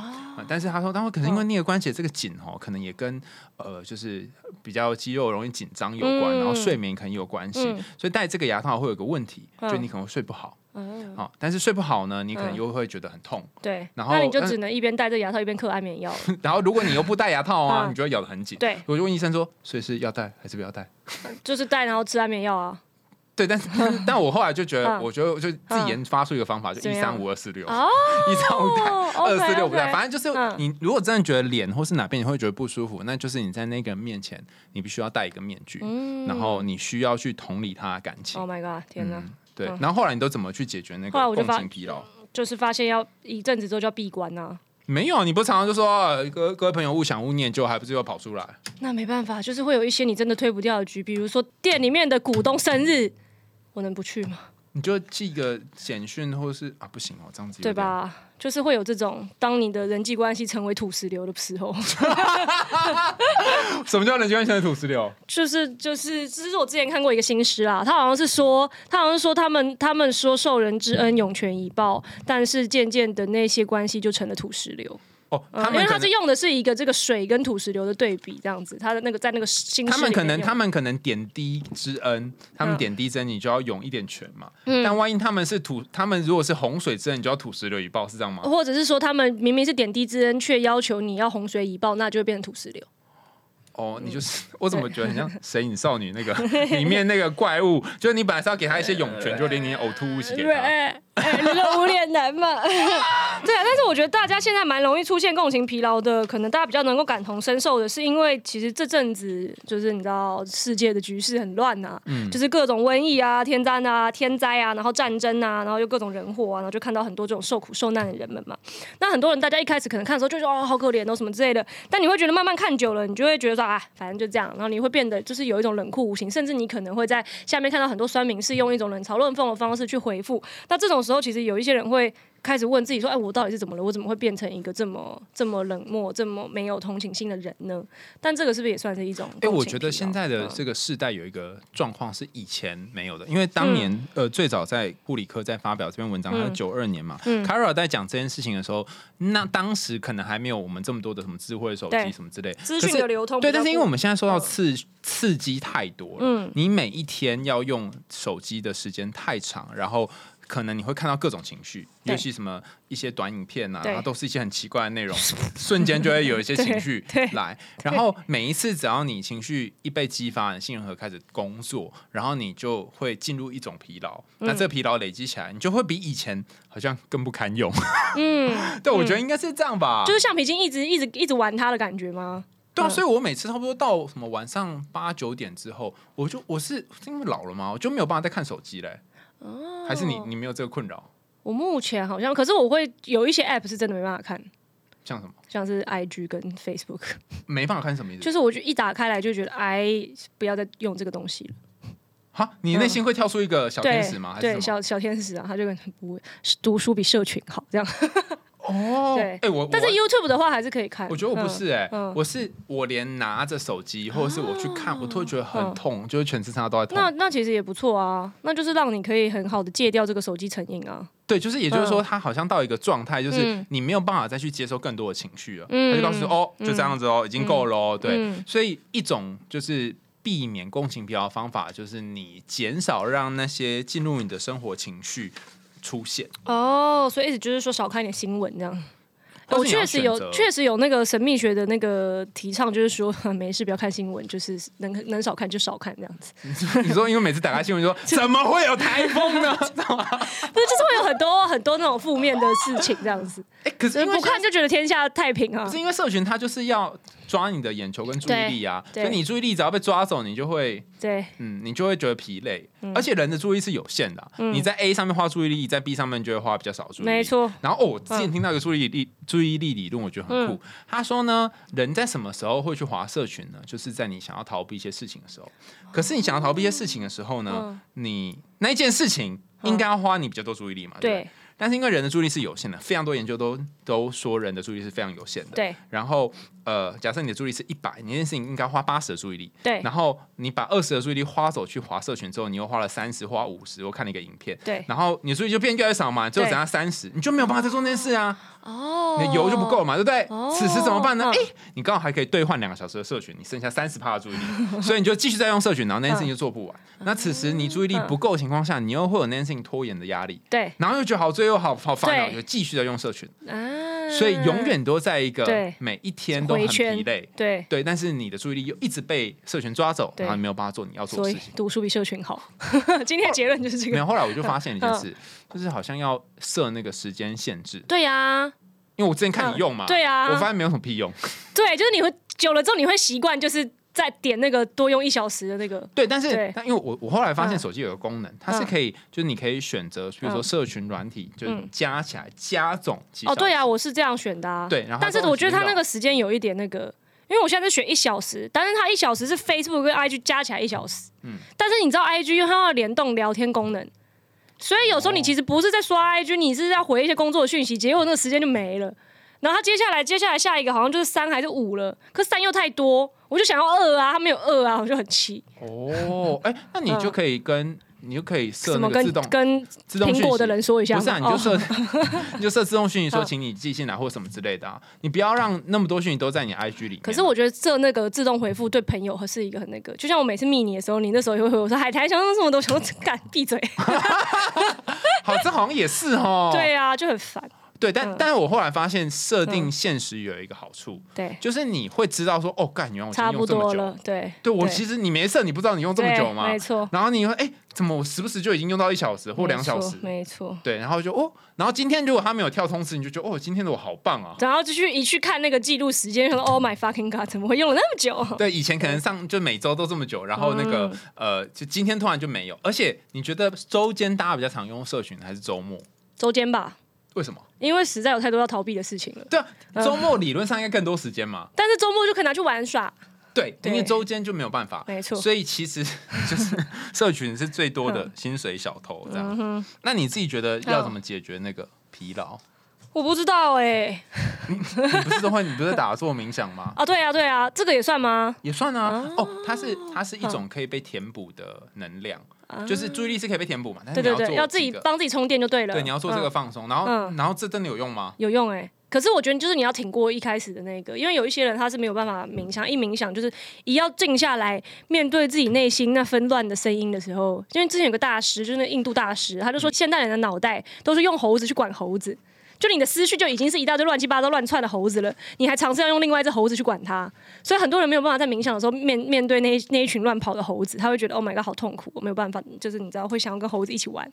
Speaker 1: 但是他说，他说可能因为那个关节这个紧哦，可能也跟呃就是比较肌肉容易紧张有关，
Speaker 2: 嗯
Speaker 1: 然后睡眠可能有关系
Speaker 2: 嗯，
Speaker 1: 所以戴这个牙套会有个问题，
Speaker 2: 嗯
Speaker 1: 就你可能会睡不好。
Speaker 2: 嗯，
Speaker 1: 好、但是睡不好呢，你可能
Speaker 2: 嗯
Speaker 1: 又会觉得很痛。
Speaker 2: 对，
Speaker 1: 然后
Speaker 2: 那你就只能一边戴着牙套一边嗑安眠药。
Speaker 1: 然后如果你又不戴牙套啊，
Speaker 2: 嗯
Speaker 1: 你就会咬得很紧。
Speaker 2: 对，
Speaker 1: 我就问医生说，所以是要戴还是不要戴？
Speaker 2: 就是戴然后吃安眠药啊。
Speaker 1: 对，但是 但但我后来就觉得，
Speaker 2: 嗯
Speaker 1: 我觉得我就自己研发出一个方法，就一三五二四六，
Speaker 2: 哦，
Speaker 1: 一三五戴，二四六不戴，反正就是
Speaker 2: 嗯
Speaker 1: 你如果真的觉得脸或是哪边你会觉得不舒服，那就是你在那个人面前，你必须要戴一个面具，
Speaker 2: 嗯
Speaker 1: 然后你需要去同理他的感情。
Speaker 2: ，Oh my god，天哪！
Speaker 1: 嗯，对
Speaker 2: 嗯。
Speaker 1: 然后后来你都怎么去解决那个共
Speaker 2: 后来我就发
Speaker 1: 情疲劳？
Speaker 2: 就是发现要一阵子之后就要闭关啊。
Speaker 1: 没有，你不常常就说呃各各位朋友勿想勿念，就还不是又跑出来？
Speaker 2: 那没办法，就是会有一些你真的推不掉的局，比如说店里面的股东生日，我能不去吗？
Speaker 1: 你就寄个简讯，或是啊不行哦，这样子？
Speaker 2: 对吧？就是会有这种，当你的人际关系成为土石流的时候，
Speaker 1: 什么叫人际关系的土石流？
Speaker 2: 就是就是，这是我之前看过一个新诗啊，他好像是说，他好像是说他们他们说受人之恩涌泉以报，但是渐渐的那些关系就成了土石流。
Speaker 1: 哦，
Speaker 2: 嗯
Speaker 1: 他们
Speaker 2: 因为他是用的是一个这个水跟土石流的对比，这样子，他的那个在那个新诗
Speaker 1: 他们可能他们可能点滴之恩，他们
Speaker 2: 嗯
Speaker 1: 点滴之恩，你就要涌一点泉嘛。
Speaker 2: 嗯
Speaker 1: 但万一他们是土，他们如果是洪水之恩，你就要土石流以报，是这样吗？
Speaker 2: 或者是说他们明明是点滴之恩，却要求你要洪水以报，那就会变成土石流。
Speaker 1: 哦，你就是我怎么觉得很像《神隐少女》那个里面那个怪物，就是你本来是要给他一些涌泉，就连你呕吐物一起给，他。
Speaker 2: 哎，哎你说无脸男嘛？对啊，但是我觉得大家现在蛮容易出现共情疲劳的，可能大家比较能够感同身受的，是因为其实这阵子就是你知道世界的局势很乱呐、
Speaker 1: 嗯
Speaker 2: 就是各种瘟疫啊、天灾啊、天灾啊，然后战争啊，然后又各种人祸啊，然后就看到很多这种受苦受难的人们嘛。那很多人大家一开始可能看的时候就说哦好可怜哦什么之类的，但你会觉得慢慢看久了，你就会觉得说啊反正就这样，然后你会变得就是有一种冷酷无情，甚至你可能会在下面看到很多酸民是用一种冷嘲热讽的方式去回复。那这种时候，其实有一些人会开始问自己说：“哎，我到底是怎么了？我怎么会变成一个这么这么冷漠、这么没有同情心的人呢？”但这个是不是也算是一种？
Speaker 1: 哎、我觉得现在的这个世代有一个状况是以前没有的，因为当年、呃最早在护理科在发表这篇文章，它是
Speaker 2: 嗯
Speaker 1: 九二年嘛、
Speaker 2: 嗯
Speaker 1: o l 在讲这件事情的时候，那当时可能还没有我们这么多的什么智慧手机什么之类，
Speaker 2: 资讯的流通
Speaker 1: 对，但是因为我们现在受到刺刺激太多了，
Speaker 2: 嗯
Speaker 1: 你每一天要用手机的时间太长，然后。可能你会看到各种情绪，尤其什么一些短影片啊，
Speaker 2: 对
Speaker 1: 然后都是一些很奇怪的内容，瞬间就会有一些情绪 来。然后每一次只要你情绪一被激发，你杏仁核开始工作，然后你就会进入一种疲劳。
Speaker 2: 嗯
Speaker 1: 那这个疲劳累积起来，你就会比以前好像更不堪用。
Speaker 2: 嗯，
Speaker 1: 对，我觉得应该是这样吧。
Speaker 2: 就是橡皮筋一直一直一直玩它的感觉吗？
Speaker 1: 对啊，
Speaker 2: 嗯
Speaker 1: 所以我每次差不多到什么晚上八九点之后，我就我是是因为老了嘛？我就没有办法再看手机嘞。
Speaker 2: 哦
Speaker 1: 还是你你没有这个困扰？
Speaker 2: 我目前好像，可是我会有一些 app 是真的没办法看，
Speaker 1: 像什么
Speaker 2: 像是 IG 跟 Facebook，
Speaker 1: 没办法看什么意思？
Speaker 2: 就是我就一打开来就觉得，哎，不要再用这个东西了。
Speaker 1: 哈，你内心会跳出一个小天使吗？还
Speaker 2: 对？小小天使啊，他就跟不会读书比社群好这样。
Speaker 1: 哦，
Speaker 2: 对。
Speaker 1: 哎，我
Speaker 2: 但是 YouTube 的话还是可以看。
Speaker 1: 我觉得我不
Speaker 2: 嗯
Speaker 1: 是哎、
Speaker 2: 嗯
Speaker 1: 我是我连拿着手机或者是我去看，我都会觉得很
Speaker 2: 嗯。
Speaker 1: 痛，就是全身上下都在痛。
Speaker 2: 那那其实也不错啊，那就是让你可以很好的戒掉这个手机成瘾啊。
Speaker 1: 对，就是也就是说，
Speaker 2: 嗯。
Speaker 1: 他好像到一个状态，就是
Speaker 2: 嗯。
Speaker 1: 你没有办法再去接受更多的情绪了，
Speaker 2: 嗯。
Speaker 1: 他就告诉你说哦，就这样子哦，已经够了哦。对，
Speaker 2: 嗯。
Speaker 1: 所以一种就是避免共情疲劳的方法，就是你减少让那些进入你的生活情绪出现。
Speaker 2: 哦，所以意思就是说少看一点新闻这样。我确实有确实有那个神秘学的那个提倡，就是说没事不要看新闻，就是能能少看就少看这样子。
Speaker 1: 你说，因为每次打开新闻说 怎么会有台风呢？知道吗？
Speaker 2: 不是，就是会有很多很多那种负面的事情这样子，
Speaker 1: 哎，可是
Speaker 2: 不看就觉得天下太平啊
Speaker 1: 不。是因为社群，它就是要抓你的眼球跟注意力啊，所以你注意力只要被抓走，你就会，
Speaker 2: 对，
Speaker 1: 嗯，你就会觉得疲累。而且人的注意力是有限的啊、
Speaker 2: 嗯
Speaker 1: 你在 A 上面花注意力，在 B 上面就会花比较少注意力。
Speaker 2: 没。错。
Speaker 1: 然后哦，我之前听到一个注意力、注意力理论，我觉得很酷。
Speaker 2: 嗯
Speaker 1: 他说呢，人在什么时候会去划社群呢？就是在你想要逃避一些事情的时候。可是你想要逃避一些事情的时候呢，
Speaker 2: 嗯
Speaker 1: 你那一件事情应该要花你比较多注意力嘛？
Speaker 2: 对，
Speaker 1: 但是因为人的注意力是有限的，非常多研究都都说人的注意力是非常有限的。
Speaker 2: 对
Speaker 1: 然后呃，假设你的注意力是一百，你那件事情应该花八十的注意力。
Speaker 2: 对。
Speaker 1: 然后你把二十的注意力花走去划社群之后，你又花了三十，花五十。我看了一个影片，
Speaker 2: 对。
Speaker 1: 然后你的注意力就变越来越少嘛，最后
Speaker 2: 对
Speaker 1: 只剩下三十，你就没有办法再做那件事啊，
Speaker 2: 哦。
Speaker 1: 你的油就不够嘛，对不对？
Speaker 2: 哦。
Speaker 1: 此时怎么办呢？
Speaker 2: 嗯
Speaker 1: 哎、你刚好还可以兑换两个小时的社群，你剩下三十趴的注意力，所以你就继续再用社群，然后那件事情就做不完。那此时你注意力不够的情况下，你又会有那件事情拖延的压力，
Speaker 2: 对。
Speaker 1: 然后又觉得好罪又好好烦恼，就继续在用社群，
Speaker 2: 啊，
Speaker 1: 所以永远都在一个每一天都很疲累。
Speaker 2: 对，
Speaker 1: 对，但是你的注意力又一直被社群抓走，
Speaker 2: 对
Speaker 1: 然后你没有办法做你要做的事情。
Speaker 2: 读书比社群好。今天的结论就是这个
Speaker 1: 没有，后来我就发现一件
Speaker 2: 嗯
Speaker 1: 事，就是好像要设那个时间限制，
Speaker 2: 对呀、
Speaker 1: 因为我之前看你用嘛，
Speaker 2: 对啊
Speaker 1: 我发现没有什么屁用。
Speaker 2: 对，就是你会久了之后，你会习惯，就是在点那个多用一小时的那个。
Speaker 1: 对，但是
Speaker 2: 对
Speaker 1: 但因为我我后来发现
Speaker 2: 嗯
Speaker 1: 手机有个功能，它是
Speaker 2: 嗯
Speaker 1: 可以，就是你可以选择，比如说
Speaker 2: 嗯
Speaker 1: 社群软体，就是
Speaker 2: 嗯
Speaker 1: 加起来加总几
Speaker 2: 哦，对
Speaker 1: 啊，
Speaker 2: 啊，我是这样选的啊。
Speaker 1: 对然后
Speaker 2: 但是我觉得它那个时间有一点那个。因为我现在是选一小时，但是它一小时是 Facebook 跟 IG 加起来一小时，
Speaker 1: 嗯
Speaker 2: 但是你知道 IG 因为它要联动聊天功能，所以有时候你
Speaker 1: 哦
Speaker 2: 其实不是在刷 IG，你是在回一些工作的讯息，结果那个时间就没了。然后他接下来接下来下一个好像就是三还是五了，可三又太多，我就想要二啊，他没有二啊，我就很气。
Speaker 1: 哦，哎，那你就可以跟你就可以设自动
Speaker 2: 跟
Speaker 1: 自动
Speaker 2: 苹果的人说一下？
Speaker 1: 不是啊，你就
Speaker 2: 哦
Speaker 1: 设 你就设自动讯息说，
Speaker 2: 嗯
Speaker 1: 请你寄信来或什么之类的啊，你不要让那么多讯息都在你 IG 里面。
Speaker 2: 可是我觉得设那个自动回复对朋友是一个很那个，就像我每次密你的时候，你那时候也会回我说海苔想说什么都想说干闭嘴，
Speaker 1: 好，这好像也是哦。
Speaker 2: 对啊，就很烦。
Speaker 1: 对，但
Speaker 2: 嗯
Speaker 1: 但是我后来发现设定
Speaker 2: 嗯
Speaker 1: 限时有一个好处，
Speaker 2: 对，
Speaker 1: 就是你会知道说，哦，干，原来我用这么久
Speaker 2: 多了。。对，
Speaker 1: 对我其实你没设，你不知道你用这么久吗
Speaker 2: 对？没错，
Speaker 1: 然后你会哎，怎么我时不时就已经用到一小时或两小时？
Speaker 2: 没错。
Speaker 1: 对，然后就哦，然后今天如果他没有跳通知，你就觉得哦，今天的我好棒啊。
Speaker 2: 然后就去一去看那个记录时间，说 Oh my fucking god，怎么会用了那么久？
Speaker 1: 对，以前可能上就每周都这么久，然后那个、
Speaker 2: 嗯
Speaker 1: 呃，就今天突然就没有。而且你觉得周间大家比较常用社群还是周末？
Speaker 2: 周间吧，
Speaker 1: 为什么？
Speaker 2: 因为实在有太多要逃避的事情了。
Speaker 1: 对啊，
Speaker 2: 嗯
Speaker 1: 周末理论上应该更多时间嘛。
Speaker 2: 但是周末就可以拿去玩耍，
Speaker 1: 对，因为周间就没有办法。
Speaker 2: 没错。
Speaker 1: 所以其实 就是 社群是最多的薪水小偷这样。
Speaker 2: 嗯，
Speaker 1: 那你自己觉得要怎么解决那个疲劳？
Speaker 2: 我不知道哎、
Speaker 1: 你不是的话，你不是打坐冥想吗？
Speaker 2: 啊，对啊，对啊，这个也算吗？
Speaker 1: 也算啊。哦，它是它是一种可以被填补的能量，就是注意力是可以被填补嘛。但是你
Speaker 2: 对对对，要自己帮自己充电就对了。
Speaker 1: 对，你要做这个
Speaker 2: 嗯
Speaker 1: 放松，然后
Speaker 2: 嗯
Speaker 1: 然后这真的有用吗？
Speaker 2: 有用哎、可是我觉得就是你要挺过一开始的那个，因为有一些人他是没有办法冥想，一冥想就是一要静下来面对自己内心那纷乱的声音的时候，因为之前有个大师，就是那印度大师，他就说现代人的脑袋都是用猴子去管猴子。就你的思绪就已经是一大堆乱七八糟乱窜的猴子了，你还尝试要用另外一只猴子去管它，所以很多人没有办法在冥想的时候面 面对那一那一群乱跑的猴子，他会觉得 Oh my god 好痛苦，我没有办法，就是你知道会想要跟猴子一起玩。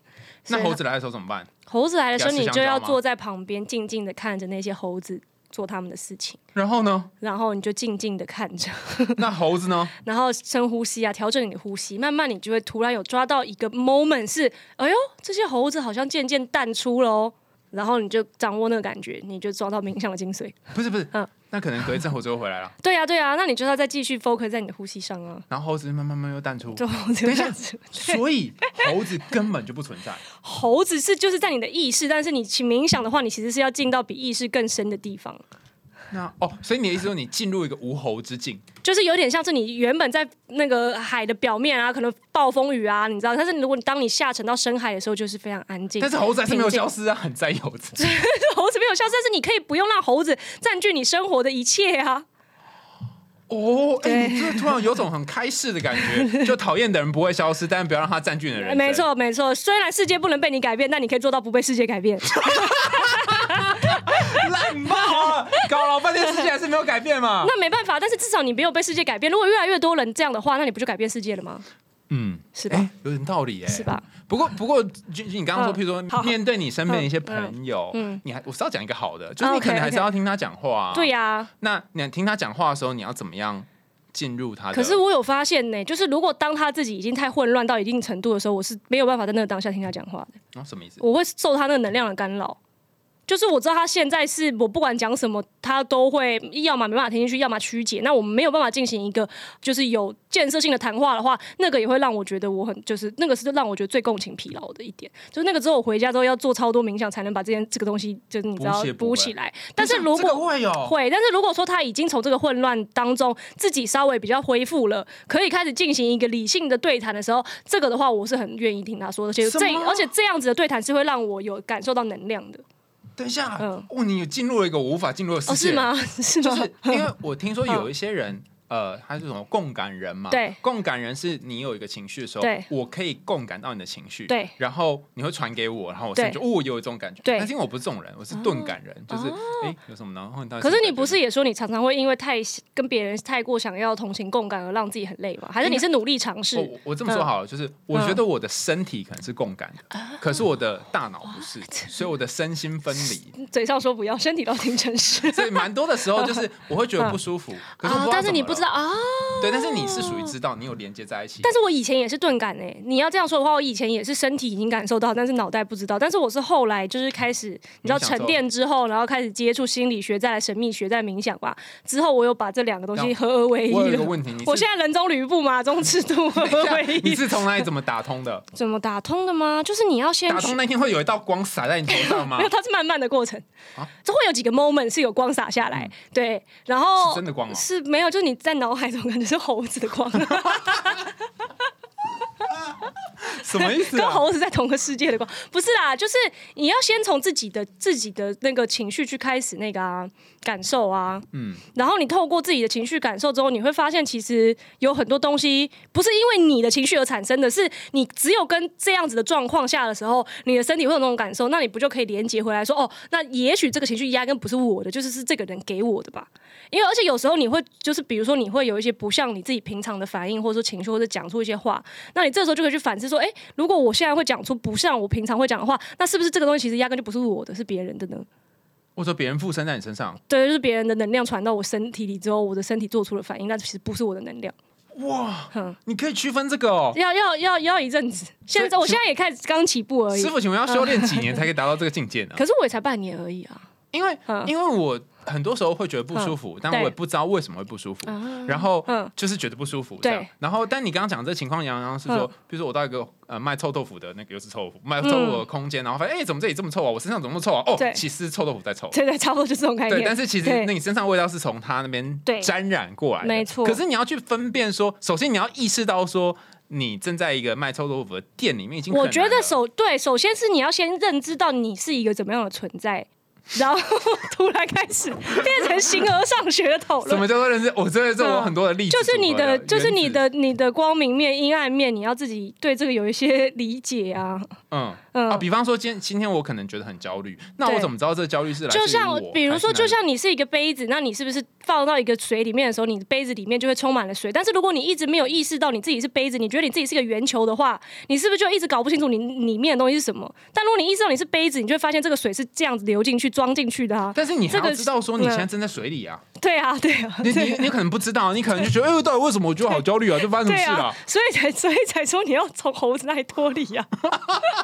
Speaker 1: 那猴子来的时候怎么办？
Speaker 2: 猴子来的时候，你就要坐在旁边，静静的看着那些猴子做他们的事情，
Speaker 1: 然后呢？
Speaker 2: 然后你就静静的看着，
Speaker 1: 那猴子呢？
Speaker 2: 然后深呼吸啊，调整你的呼吸，慢慢你就会突然有抓到一个 moment 是，哎呦，这些猴子好像渐渐淡出了哦。然后你就掌握那个感觉，你就抓到冥想的精髓。
Speaker 1: 不是不是
Speaker 2: 嗯，
Speaker 1: 那可能隔一阵猴子又回来了，
Speaker 2: 对呀、对呀、那你就要再继续 focus 在你的呼吸上啊。
Speaker 1: 然后猴子慢慢慢慢又淡出，
Speaker 2: 就猴子
Speaker 1: 等一下所以猴子根本就不存在。
Speaker 2: 猴子是就是在你的意识，但是你去冥想的话，你其实是要进到比意识更深的地方。
Speaker 1: 那哦，所以你的意思说你进入一个无猴之境，
Speaker 2: 就是有点像是你原本在那个海的表面啊，可能暴风雨啊，你知道，但是如果你当你下沉到深海的时候，就是非常安静。
Speaker 1: 但是猴子还是没有消
Speaker 2: 失，
Speaker 1: 失啊，很在意猴子。
Speaker 2: 猴子没有消失，但是你可以不用让猴子占据你生活的一切啊。
Speaker 1: 哦，哎、
Speaker 2: 对
Speaker 1: 你这突然有种很开释的感觉，就讨厌的人不会消失，但是不要让他占据你的人生。
Speaker 2: 没，错，没错。虽然世界不能被你改变，但你可以做到不被世界改变。
Speaker 1: 烂爆啊！搞老半天世界还是没有改变嘛。
Speaker 2: 那没办法，但是至少你没有被世界改变。如果越来越多人这样的话，那你不就改变世界了吗？
Speaker 1: 嗯，
Speaker 2: 是吧
Speaker 1: 哎有点道理哎、
Speaker 2: 是吧？
Speaker 1: 不过，不过，就就你刚刚说，
Speaker 2: 嗯
Speaker 1: 譬如说面对你身边的一些朋友，
Speaker 2: 嗯嗯
Speaker 1: 你还我是要讲一个好的，就是你可能还是要听他讲话、啊。
Speaker 2: 对、呀、
Speaker 1: 那你听他讲话的时候，你要怎么样进入他的？
Speaker 2: 可是我有发现呢，就是如果当他自己已经太混乱到一定程度的时候，我是没有办法在那个当下听他讲话的，
Speaker 1: 哦什么意思？
Speaker 2: 我会受他那个能量的干扰。就是我知道他现在是我不管讲什么，他都会要么没办法听进去，要么曲解。那我们没有办法进行一个就是有建设性的谈话的话，那个也会让我觉得我很就是那个是让我觉得最共情疲劳的一点。就是那个之后我回家之后要做超多冥想，才能把这件这个东西就是你知道
Speaker 1: 补
Speaker 2: 起来。但是如
Speaker 1: 这个
Speaker 2: 果
Speaker 1: 会有
Speaker 2: 会，但是如果说他已经从这个混乱当中自己稍微比较恢复了，可以开始进行一个理性的对谈的时候，这个的话我是很愿意听他说的，而且这而且这样子的对谈是会让我有感受到能量的。
Speaker 1: 等一下，
Speaker 2: 嗯
Speaker 1: 哦，你有进入了一个我无法进入的世
Speaker 2: 哦，
Speaker 1: 界，
Speaker 2: 是？吗？是吗？
Speaker 1: 就是因为我听说有一些人。呃，他是什么共感人嘛？
Speaker 2: 对。
Speaker 1: 共感人是你有一个情绪的时候
Speaker 2: 对，
Speaker 1: 我可以共感到你的情绪，
Speaker 2: 对。
Speaker 1: 然后你会传给我，然后我甚至
Speaker 2: 对
Speaker 1: 哦，我有这种感觉，
Speaker 2: 对。
Speaker 1: 但是因为我不是这种人，我是钝感人，就是哎有什么呢？然后你到底
Speaker 2: 可是你不是也说你常常会因为太跟别人太过想要同情共感而让自己很累吗？还是你是努力尝试？
Speaker 1: 我我这么说好了，就是我觉得我的身体可能是共感的，
Speaker 2: 啊。
Speaker 1: 可是我的大脑不是，所以我的身心分离。
Speaker 2: 嘴上说不要，身体都挺诚实。
Speaker 1: 所以蛮多的时候就是我会觉得不舒服，可是我不知道
Speaker 2: 啊但是你不知道啊。
Speaker 1: 对，但是你是属于知道你有连接在一起。
Speaker 2: 但是我以前也是钝感诶、你要这样说的话，我以前也是身体已经感受到，但是脑袋不知道。但是我是后来就是开始，你知道沉淀之后，然后开始接触心理学，再来神秘学，再来冥想吧。之后我有把这两个东西合而为一了。
Speaker 1: 我有一个问题，你
Speaker 2: 我现在人中吕布，马中赤兔，合而为
Speaker 1: 你
Speaker 2: 一。
Speaker 1: 是从哪里怎么打通的？
Speaker 2: 怎么打通的吗？就是你要先
Speaker 1: 打通那天会有一道光洒在你头上吗
Speaker 2: 没有，？它是慢慢的过程
Speaker 1: 啊，
Speaker 2: 这会有几个 moment 是有光洒下来，对，然后
Speaker 1: 是真的光哦
Speaker 2: 是没有，就是你在脑海中感觉是猴子的光，
Speaker 1: 什么意思
Speaker 2: 跟
Speaker 1: 啊？
Speaker 2: 猴子在同个世界的光，不是啦，就是你要先从自己的自己的那个情绪去开始那个啊感受啊，
Speaker 1: 嗯，
Speaker 2: 然后你透过自己的情绪感受之后，你会发现其实有很多东西不是因为你的情绪而产生的，是你只有跟这样子的状况下的时候，你的身体会有那种感受，那你不就可以连接回来说，哦，那也许这个情绪压根不是我的，就是是这个人给我的吧？因为而且有时候你会就是比如说你会有一些不像你自己平常的反应，或者说情绪，或者讲出一些话，那你这时候就可以去反思说，哎，如果我现在会讲出不像我平常会讲的话，那是不是这个东西其实压根就不是我的，是别人的呢？
Speaker 1: 我说别人附身在你身上，
Speaker 2: 对，就是别人的能量传到我身体里之后，我的身体做出了反应，那其实不是我的能量。
Speaker 1: 哇
Speaker 2: 哼，
Speaker 1: 你可以区分这个哦。
Speaker 2: 要要要要一阵子，现在我现在也开始刚起步而已
Speaker 1: 师，傅，请问要修炼几年 才可以达到这个境界呢？
Speaker 2: 可是我也才半年而已啊。
Speaker 1: 因为
Speaker 2: 嗯。
Speaker 1: 因为我很多时候会觉得不舒服，但我也不知道为什么会不舒服，然后
Speaker 2: 嗯。
Speaker 1: 就是觉得不舒服
Speaker 2: 对。
Speaker 1: 这样。然后，但你刚刚讲这个情况，杨洋是说
Speaker 2: 嗯，
Speaker 1: 比如说我到一个呃卖臭豆腐的那个又是臭豆腐卖臭豆腐的空间，然后发现哎怎么这里这么臭啊？我身上怎么那么臭啊？哦，其实是臭豆腐在臭。
Speaker 2: 对对，差不多就是这种概念。
Speaker 1: 对，但是其实那你身上味道是从他那边沾染过来的，
Speaker 2: 没错。
Speaker 1: 可是你要去分辨说，首先你要意识到说，你正在一个卖臭豆腐的店里面已经
Speaker 2: 我觉得首对，首先是你要先认知到你是一个怎么样的存在，然后 突然开始变成形而上学的讨
Speaker 1: 什
Speaker 2: 论。
Speaker 1: 么叫做认识？我真的这我
Speaker 2: 嗯
Speaker 1: 很多的例子
Speaker 2: 就是你的，就是你的，你的光明面、阴暗面，你要自己对这个有一些理解啊。
Speaker 1: 嗯
Speaker 2: 嗯
Speaker 1: 啊，比方说今天今天我可能觉得很焦虑，那我怎么知道这个焦虑是来自于
Speaker 2: 就像比如说，就像你是一个杯子，那你是不是放到一个水里面的时候，你的杯子里面就会充满了水？但是如果你一直没有意识到你自己是杯子，你觉得你自己是个圆球的话，你是不是就一直搞不清楚你里面的东西是什么？但如果你意识到你是杯子，你就会发现这个水是这样子流进去、装进去的啊。
Speaker 1: 但是你还
Speaker 2: 这个
Speaker 1: 要知道说你
Speaker 2: 嗯
Speaker 1: 现在正在水里啊，
Speaker 2: 对啊，对啊，
Speaker 1: 你你你可能不知道，你可能就觉得哎，到底为什么我觉得好焦虑啊？就发生什么事了
Speaker 2: 啊？，所以才 所以才说你要从猴子那里脱离啊。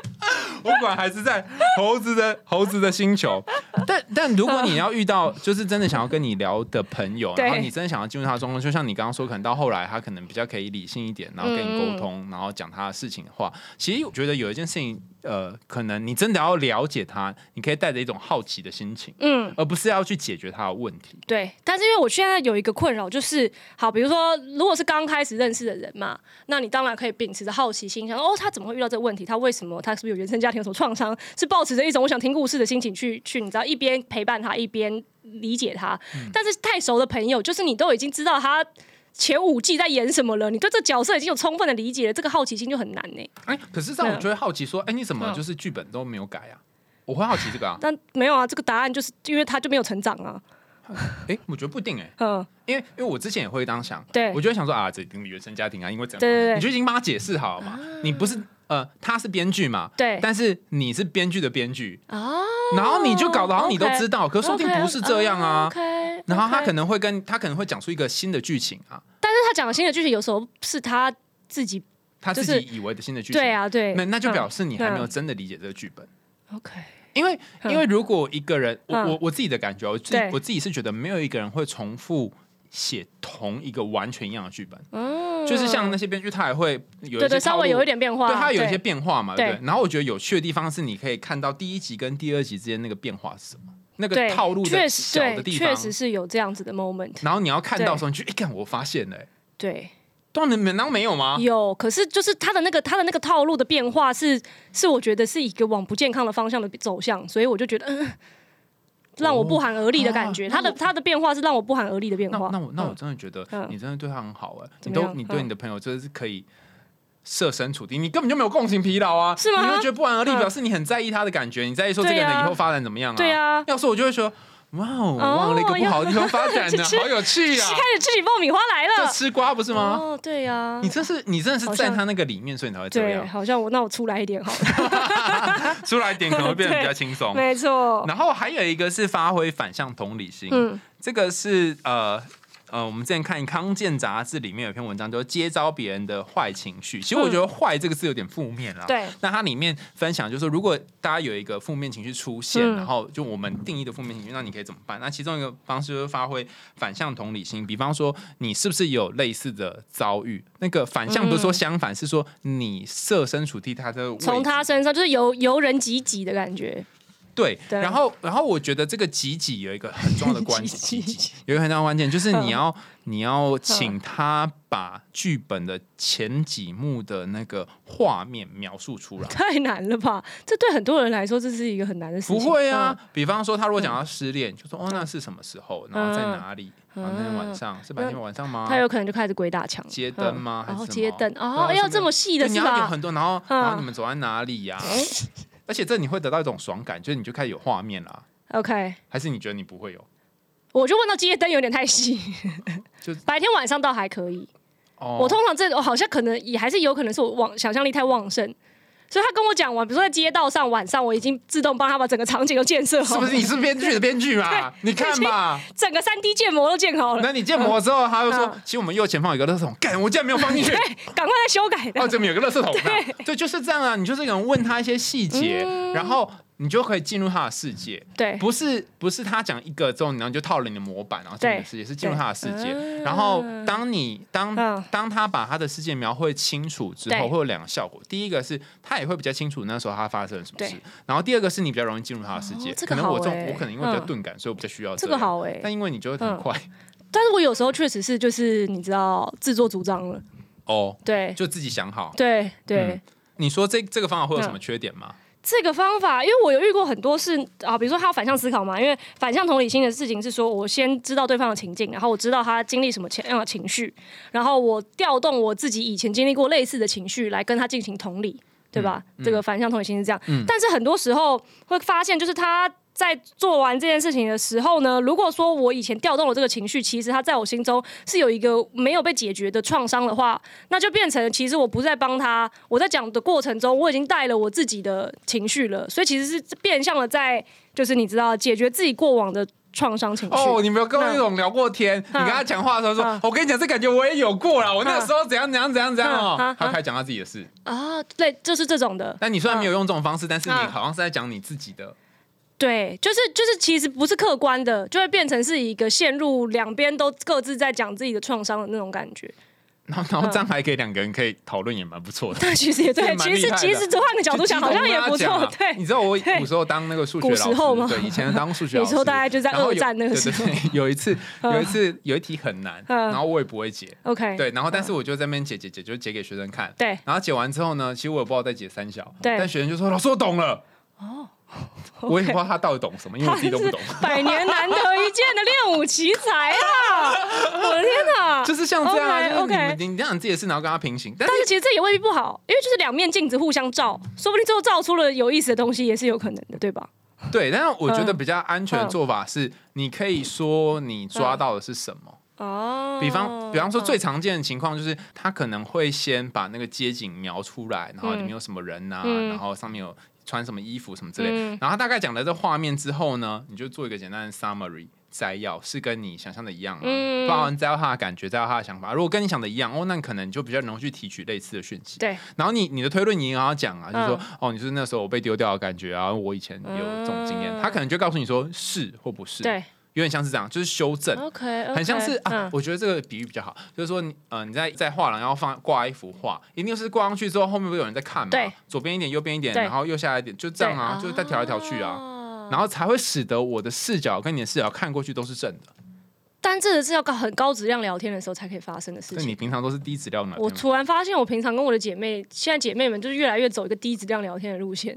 Speaker 1: 我管还是在猴子的猴子的星球，但但如果你要遇到就是真的想要跟你聊的朋友，然后你真的想要进入他的状况，就像你刚刚说，可能到后来他可能比较可以理性一点，然后跟你沟通，然后讲他的事情的话，其实我觉得有一件事情，呃，可能你真的要了解他，你可以带着一种好奇的心情，
Speaker 2: 嗯，
Speaker 1: 而不是要去解决他的问题。
Speaker 2: 对，但是因为我现在有一个困扰，就是好，比如说，如果是刚开始认识的人嘛，那你当然可以秉持着好奇心，想哦，他怎么会遇到这个问题？他为什么？他是不是有原生家庭有什么创伤？是抱持着一种我想听故事的心情去去，你知道，一边陪伴他，一边理解他。但是太熟的朋友，就是你都已经知道他。前五季在演什么了？你对这角色已经有充分的理解了，这个好奇心就很难呢、
Speaker 1: 哎、可是这样我就会好奇说，哎、你怎么
Speaker 2: 嗯
Speaker 1: 就是剧本都没有改啊？我会好奇这个啊。
Speaker 2: 但没有啊，这个答案就是因为他就没有成长啊。
Speaker 1: 哎、我觉得不一定哎、
Speaker 2: 嗯，
Speaker 1: 因为因为我之前也会这样想，
Speaker 2: 对。
Speaker 1: 我就会想说啊，这一定原生家庭啊，因为怎样，
Speaker 2: 对对对。
Speaker 1: 你就已经帮他解释好了嘛，你不是呃，他是编剧嘛，
Speaker 2: 对。
Speaker 1: 但是你是编剧的编剧，
Speaker 2: 啊，
Speaker 1: 然后你就搞得好像你都知道，可是说不定不是这样啊。
Speaker 2: OK，
Speaker 1: 然后他可能会跟他可能会讲出一个新的剧情啊，
Speaker 2: 但是他讲的新的剧情有时候是他自己
Speaker 1: 他自己以为的新的剧情，
Speaker 2: 对，啊，对，
Speaker 1: 那那就表
Speaker 2: 嗯
Speaker 1: 示你还没有
Speaker 2: 嗯。
Speaker 1: 真的理解这个剧本。
Speaker 2: OK，
Speaker 1: 因为因为如果一个人，我
Speaker 2: 嗯。
Speaker 1: 我我自己的感觉，我自我自己是觉得没有一个人会重复写同一个完全一样的剧本，
Speaker 2: 嗯。
Speaker 1: 就是像那些编剧，他也会有一些
Speaker 2: 对对，稍微有一点变化，
Speaker 1: 对，他有一些
Speaker 2: 对。
Speaker 1: 变化嘛，对。不
Speaker 2: 对？
Speaker 1: 对？然后我觉得有趣的地方是，你可以看到第一集跟第二集之间那个变化是什么，那个套路的小的地方。
Speaker 2: 确，实是有这样子的 moment，
Speaker 1: 然后你要看到的时候，你就一，看我发现了，哎
Speaker 2: 对。
Speaker 1: 对啊，你们难道没有吗？
Speaker 2: 有，可是就是他的那个他的那个套路的变化是是我觉得是一个往不健康的方向的走向，所以我就觉得嗯，让我不寒而栗的感觉。
Speaker 1: 啊
Speaker 2: 他的他的变化是让我不寒而栗的变化。
Speaker 1: 那那我那我
Speaker 2: 嗯
Speaker 1: 真的觉得
Speaker 2: 嗯
Speaker 1: 你真的对他很好哎，你都你对
Speaker 2: 嗯
Speaker 1: 你的朋友真的是可以。设身处地，你根本就没有共情疲劳啊！
Speaker 2: 是吗
Speaker 1: 你会觉得不寒而栗，
Speaker 2: 嗯
Speaker 1: 表示你很在意他的感觉，你在意说这个人以后发展怎么样啊？
Speaker 2: 对啊，
Speaker 1: 要是我就会说，哇哦，往了一个不好的地方发展呢，好有趣啊！
Speaker 2: 开始吃起爆米花来了。
Speaker 1: 就吃瓜不是吗？
Speaker 2: 哦，对呀、
Speaker 1: 你真是你真的是在他那个里面，所以你才会这
Speaker 2: 对，
Speaker 1: 样。
Speaker 2: 好像我那我出来一点好了，
Speaker 1: 出来一点可能会变得比较轻松。
Speaker 2: 没错。
Speaker 1: 然后还有一个是发挥反向同理心，
Speaker 2: 嗯，
Speaker 1: 这个是呃呃，我们之前看《康健》杂志里面有一篇文章，叫做接招别人的坏情绪。其实我觉得“坏”这个字有点负面啦。。
Speaker 2: 嗯对，
Speaker 1: 那它里面分享就是说，如果大家有一个负面情绪出现，
Speaker 2: 嗯
Speaker 1: 然后就我们定义的负面情绪，那你可以怎么办？那其中一个方式就是发挥反向同理心，比方说你是不是有类似的遭遇？那个反向不是说相反，是说你设身处地他的
Speaker 2: 从他身上就是由由人及己的感觉。
Speaker 1: 对，
Speaker 2: 对。
Speaker 1: 然后然后我觉得这个积极有一个很重要的关键，有一个很重要的关键就是
Speaker 2: 嗯
Speaker 1: 你要你要请他把剧本的前几幕的那个画面描述出来。
Speaker 2: 太难了吧？这对很多人来说，这是一个很难的事情。
Speaker 1: 不会啊，
Speaker 2: 嗯，
Speaker 1: 比方说他如果讲到失恋，就说哦那是什么时候，然后在
Speaker 2: 嗯
Speaker 1: 哪里？然后那天晚上是白天晚上吗？
Speaker 2: 他有可能就开始鬼打墙，
Speaker 1: 街灯吗？
Speaker 2: 嗯然后
Speaker 1: 还是
Speaker 2: 街灯。
Speaker 1: 对啊
Speaker 2: 哦，要这么细的
Speaker 1: 对你
Speaker 2: 是吧？
Speaker 1: 要有很多，然后
Speaker 2: 嗯
Speaker 1: 然后你们走在哪里呀？而且这你会得到一种爽感，就是你就开始有画面啦。
Speaker 2: OK，
Speaker 1: 还是你觉得你不会有？
Speaker 2: 我就问到街灯有点太细
Speaker 1: 就，
Speaker 2: 白天晚上倒还可以。
Speaker 1: 哦
Speaker 2: 我通常这我好像可能也还是有可能是我妄想象力太旺盛，所以他跟我讲完，比如说在街道上晚上，我已经自动帮他把整个场景都建设好，
Speaker 1: 是不是你是编剧的编剧嘛？你看吧，
Speaker 2: 整个三 D 建模都建好了？
Speaker 1: 那你建模之后，他就说
Speaker 2: 嗯，
Speaker 1: 其实我们右前方有个垃圾桶，干，我竟然没有放进去。
Speaker 2: 赶快再修改的。
Speaker 1: 哦，这边有个垃圾桶 对。对，就是这样啊。你就是可能问他一些细节，
Speaker 2: 嗯
Speaker 1: 然后你就可以进入他的世界。
Speaker 2: 对，
Speaker 1: 不是不是他讲一个之后，然后就套了你的模板，然后进入你的世界，是进入他的世界。然后当你当
Speaker 2: 嗯。
Speaker 1: 当他把他的世界描绘清楚之后，会有两个效果。第一个是他也会比较清楚那时候他发生了什么事，然后第二个是你比较容易进入他的世界
Speaker 2: 哦。这个
Speaker 1: 可能我这种我可能因为比较
Speaker 2: 嗯
Speaker 1: 钝感，所以我比较需要
Speaker 2: 这
Speaker 1: 样
Speaker 2: 个。好哎、
Speaker 1: 但因为你就会很
Speaker 2: 嗯。
Speaker 1: 快
Speaker 2: 但是我有时候确实是就是你知道自作主张了，
Speaker 1: 哦，
Speaker 2: 对。
Speaker 1: 就自己想好。
Speaker 2: 对对。
Speaker 1: 嗯。你说这这个方法会有什么
Speaker 2: 嗯
Speaker 1: 缺点吗？
Speaker 2: 这个方法，因为我有遇过很多事啊，比如说他要反向思考嘛，因为反向同理心的事情是说，我先知道对方的情境，然后我知道他经历什么样的情绪，然后我调动我自己以前经历过类似的情绪来跟他进行同理，对吧？
Speaker 1: 嗯
Speaker 2: 这个反向同理心是这样，
Speaker 1: 嗯
Speaker 2: 但是很多时候会发现，就是他。在做完这件事情的时候呢，如果说我以前调动了这个情绪，其实他在我心中是有一个没有被解决的创伤的话，那就变成其实我不是在帮他，我在讲的过程中，我已经带了我自己的情绪了，所以其实是变相的在就是你知道解决自己过往的创伤情绪。
Speaker 1: 哦，你没有跟那种聊过天，你
Speaker 2: 嗯
Speaker 1: 跟他讲话的时候说
Speaker 2: 嗯，
Speaker 1: 我跟你讲，这感觉我也有过啦，我那个时候怎样怎样怎样怎样哦他开始讲他自己的事。
Speaker 2: 啊，对，就是这种的。
Speaker 1: 但你虽然没有用这种方式，但是你
Speaker 2: 嗯
Speaker 1: 好像是在讲你自己的。
Speaker 2: 对，就是就是，其实不是客观的，就会变成是一个陷入两边都各自在讲自己的创伤的那种感觉。
Speaker 1: 然后，然后这样还可以两个人可以讨论，也蛮不错的。
Speaker 2: 但其实也对，其实 其实换个角度想，好像也不错。对，
Speaker 1: 你知道我古时候当那个数学
Speaker 2: 古
Speaker 1: 老
Speaker 2: 时候吗
Speaker 1: 师，对，以前当数学 老师，
Speaker 2: 大概就在二战那个时候
Speaker 1: 对对对有一次，
Speaker 2: 嗯
Speaker 1: 有一次有一题很难，
Speaker 2: 嗯
Speaker 1: 然后我也不会解
Speaker 2: ，OK，
Speaker 1: 对，然后但是我就在那边解解解，就解给学生看。
Speaker 2: 对
Speaker 1: 然后解完之后呢，其实我也不知道在解三小，
Speaker 2: 对
Speaker 1: 但学生就说：“老师，我懂了。”哦，我也不知道他到底懂什么，因为我自己都不懂。
Speaker 2: 百年难得一见的练武奇才啊！我的天哪！
Speaker 1: 就是像这样啊，就是你让你自己的事，然后跟他平行，但
Speaker 2: 但是其实这也未必不好，因为就是两面镜子互相照，说不定最后照出了有意思的东西，也是有可能的，对吧？
Speaker 1: 对，但是我觉得
Speaker 2: 嗯
Speaker 1: 比较安全的做法是，你可以说你抓到的是什么。
Speaker 2: 哦，
Speaker 1: 比方，比方说
Speaker 2: 嗯
Speaker 1: 最常见的情况就是，他可能会先把那个街景描出来，然后里面有什么人呐、
Speaker 2: 嗯
Speaker 1: 然后上面有穿什么衣服什么之类，
Speaker 2: 嗯。
Speaker 1: 然后他大概讲了这画面之后呢，你就做一个简单的 summary，摘要是跟你想象的一样吗，
Speaker 2: 嗯。
Speaker 1: 包含摘要他的感觉，摘要他的想法。如果跟你想的一样，哦，那可能你就比较容易去提取类似的讯息。
Speaker 2: 对，
Speaker 1: 然后你你的推论你也要讲啊，就是说，
Speaker 2: 嗯
Speaker 1: 哦，你就是那时候我被丢掉的感觉啊，我以前有这种经验，他可能就告诉你说是或不是，，
Speaker 2: 对
Speaker 1: 有点像是这样，就是修正。
Speaker 2: ，OK，
Speaker 1: 很像是啊
Speaker 2: 嗯，
Speaker 1: 我觉得这个比喻比较好，就是说你呃你在在画廊要放挂一幅画，一定是挂上去之后后面不有人在看嘛？
Speaker 2: 对，
Speaker 1: 左边一点，右边一点，然后右下来一点，就这样啊，就是再调来调去啊，
Speaker 2: 啊
Speaker 1: 然后才会使得我的视角跟你的视角看过去都是正的。
Speaker 2: 但这个是要高很高质量聊天的时候才可以发生的事
Speaker 1: 所以你。平常都是低质量的
Speaker 2: 我，突然发现，我平常跟我的姐妹，现在姐妹们就是越来越走一个低质量聊天的路线。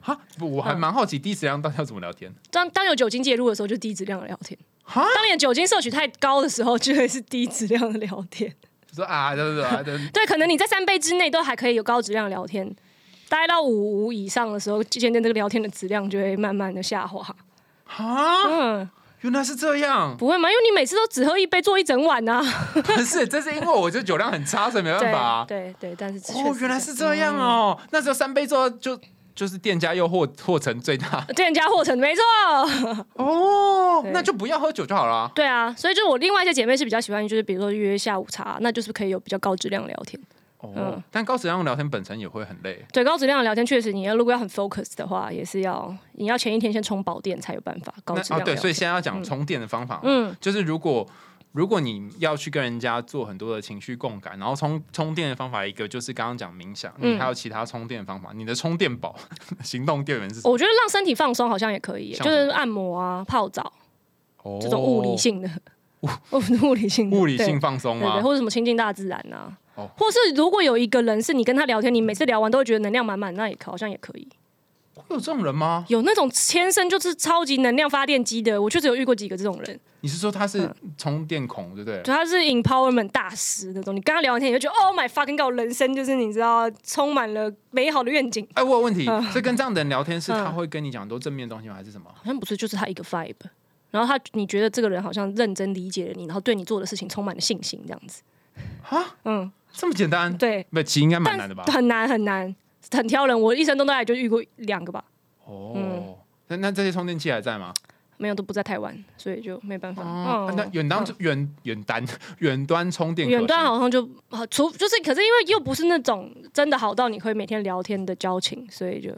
Speaker 1: 哈，不，我还蛮好奇低质量到底要怎么聊天。
Speaker 2: 当当有酒精介入的时候，就低质量的聊天；
Speaker 1: 哈，
Speaker 2: 当你的酒精摄取太高的时候，就会是低质量的聊天。
Speaker 1: 就说啊，对对对啊，对
Speaker 2: 对，可能你在三杯之内都还可以有高质量聊天，待到五五以上的时候，渐渐这个聊天的质量就会慢慢的下滑。
Speaker 1: 哈，
Speaker 2: 嗯，
Speaker 1: 原来是这样，
Speaker 2: 不会吗？因为你每次都只喝一杯，做一整晚呐、啊。
Speaker 1: 不 是，这是因为我这酒量很差，所以没办法啊。
Speaker 2: 对对对，但是
Speaker 1: 哦，原来是这样哦，那时候三杯之后就就是店家又获获成最大
Speaker 2: 嗯 店家获成没错。
Speaker 1: 哦，那就不要喝酒就好了啊。
Speaker 2: 对啊，所以就是我另外一些姐妹是比较喜欢，就是比如说约下午茶，那就是可以有比较高质量的聊天。
Speaker 1: 哦
Speaker 2: 嗯，
Speaker 1: 但高质量聊天本身也会很累。
Speaker 2: 对高质量的聊天，确实你要如果要很 focus 的话，也是要你要前一天先充饱电才有办法高质量聊天。
Speaker 1: 所以现在要讲充电的方法。
Speaker 2: 嗯，
Speaker 1: 就是如果如果你要去跟人家做很多的情绪共感，然后充充电的方法，一个就是刚刚讲冥想，
Speaker 2: 嗯
Speaker 1: 你还有其他充电的方法。你的充电宝、行动电源是什么？
Speaker 2: 我觉得让身体放松好像也可以就是按摩啊、泡澡
Speaker 1: 哦
Speaker 2: 这种物理性的，物 物理性
Speaker 1: 物理性放松吗
Speaker 2: 对对，？或者什么亲近大自然啊。
Speaker 1: 哦
Speaker 2: 或是如果有一个人是你跟他聊天，你每次聊完都会觉得能量满满，那也可好像也可以。
Speaker 1: 会有这种人吗？
Speaker 2: 有那种天生就是超级能量发电机的，我确实有遇过几个这种人。
Speaker 1: 你是说他是
Speaker 2: 嗯
Speaker 1: 充电孔，对不对？
Speaker 2: 对他是 empowerment 大师那种，你跟他聊完天，你就觉得 Oh my fucking god，人生就是你知道充满了美好的愿景。
Speaker 1: 哎，我有问题，
Speaker 2: 嗯
Speaker 1: 所以跟这样的人聊天，是他
Speaker 2: 嗯
Speaker 1: 会跟你讲很多正面的东西吗？还是什么？
Speaker 2: 好像不是，就是他一个 vibe。然后他，你觉得这个人好像认真理解了你，然后对你做的事情充满了信心，这样子。
Speaker 1: 哈，
Speaker 2: 嗯，
Speaker 1: 这么简单？
Speaker 2: 对，
Speaker 1: 不，其实应该蛮难的吧？
Speaker 2: 很难很难，很挑人。我一生中大概就遇过两个吧，
Speaker 1: 哦，那那这些充电器还在吗？
Speaker 2: 没有都不在台湾，所以就没办法。
Speaker 1: 哦，
Speaker 2: 嗯
Speaker 1: 那远端远远端远端充电
Speaker 2: 远端好像就好，除就是，可是因为又不是那种真的好到你可以每天聊天的交情，所以就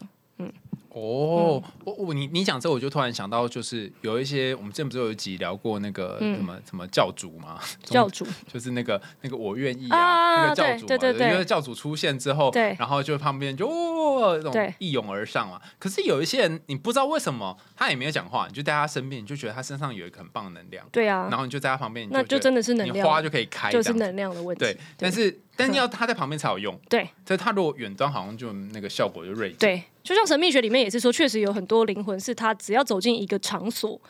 Speaker 1: 哦，
Speaker 2: 嗯
Speaker 1: 我我你你讲这，我就突然想到，就是有一些我们之前不是有一集聊过那个
Speaker 2: 嗯
Speaker 1: 什么什么教主吗，
Speaker 2: 教主
Speaker 1: 就是那个那个我愿意
Speaker 2: 啊
Speaker 1: 啊，那个教主嘛，
Speaker 2: 对对对对
Speaker 1: 因为教主出现之后，
Speaker 2: 对
Speaker 1: 然后就旁边就哦，这种一涌而上嘛。可是有一些人，你不知道为什么他也没有讲话，你就在他身边，你就觉得他身上有一个很棒的能量，
Speaker 2: 对啊
Speaker 1: 然，后你就在他旁边，你觉得
Speaker 2: 那就真的是能量，
Speaker 1: 你花就可以开，
Speaker 2: 就是能量的问题。
Speaker 1: 对，但是但是要他在旁边才有用，
Speaker 2: 对
Speaker 1: 所以他如果远端好像就那个效果就锐减。
Speaker 2: 对，就像神秘学里面也是说，确实有很多灵魂是他只要走进一个场所。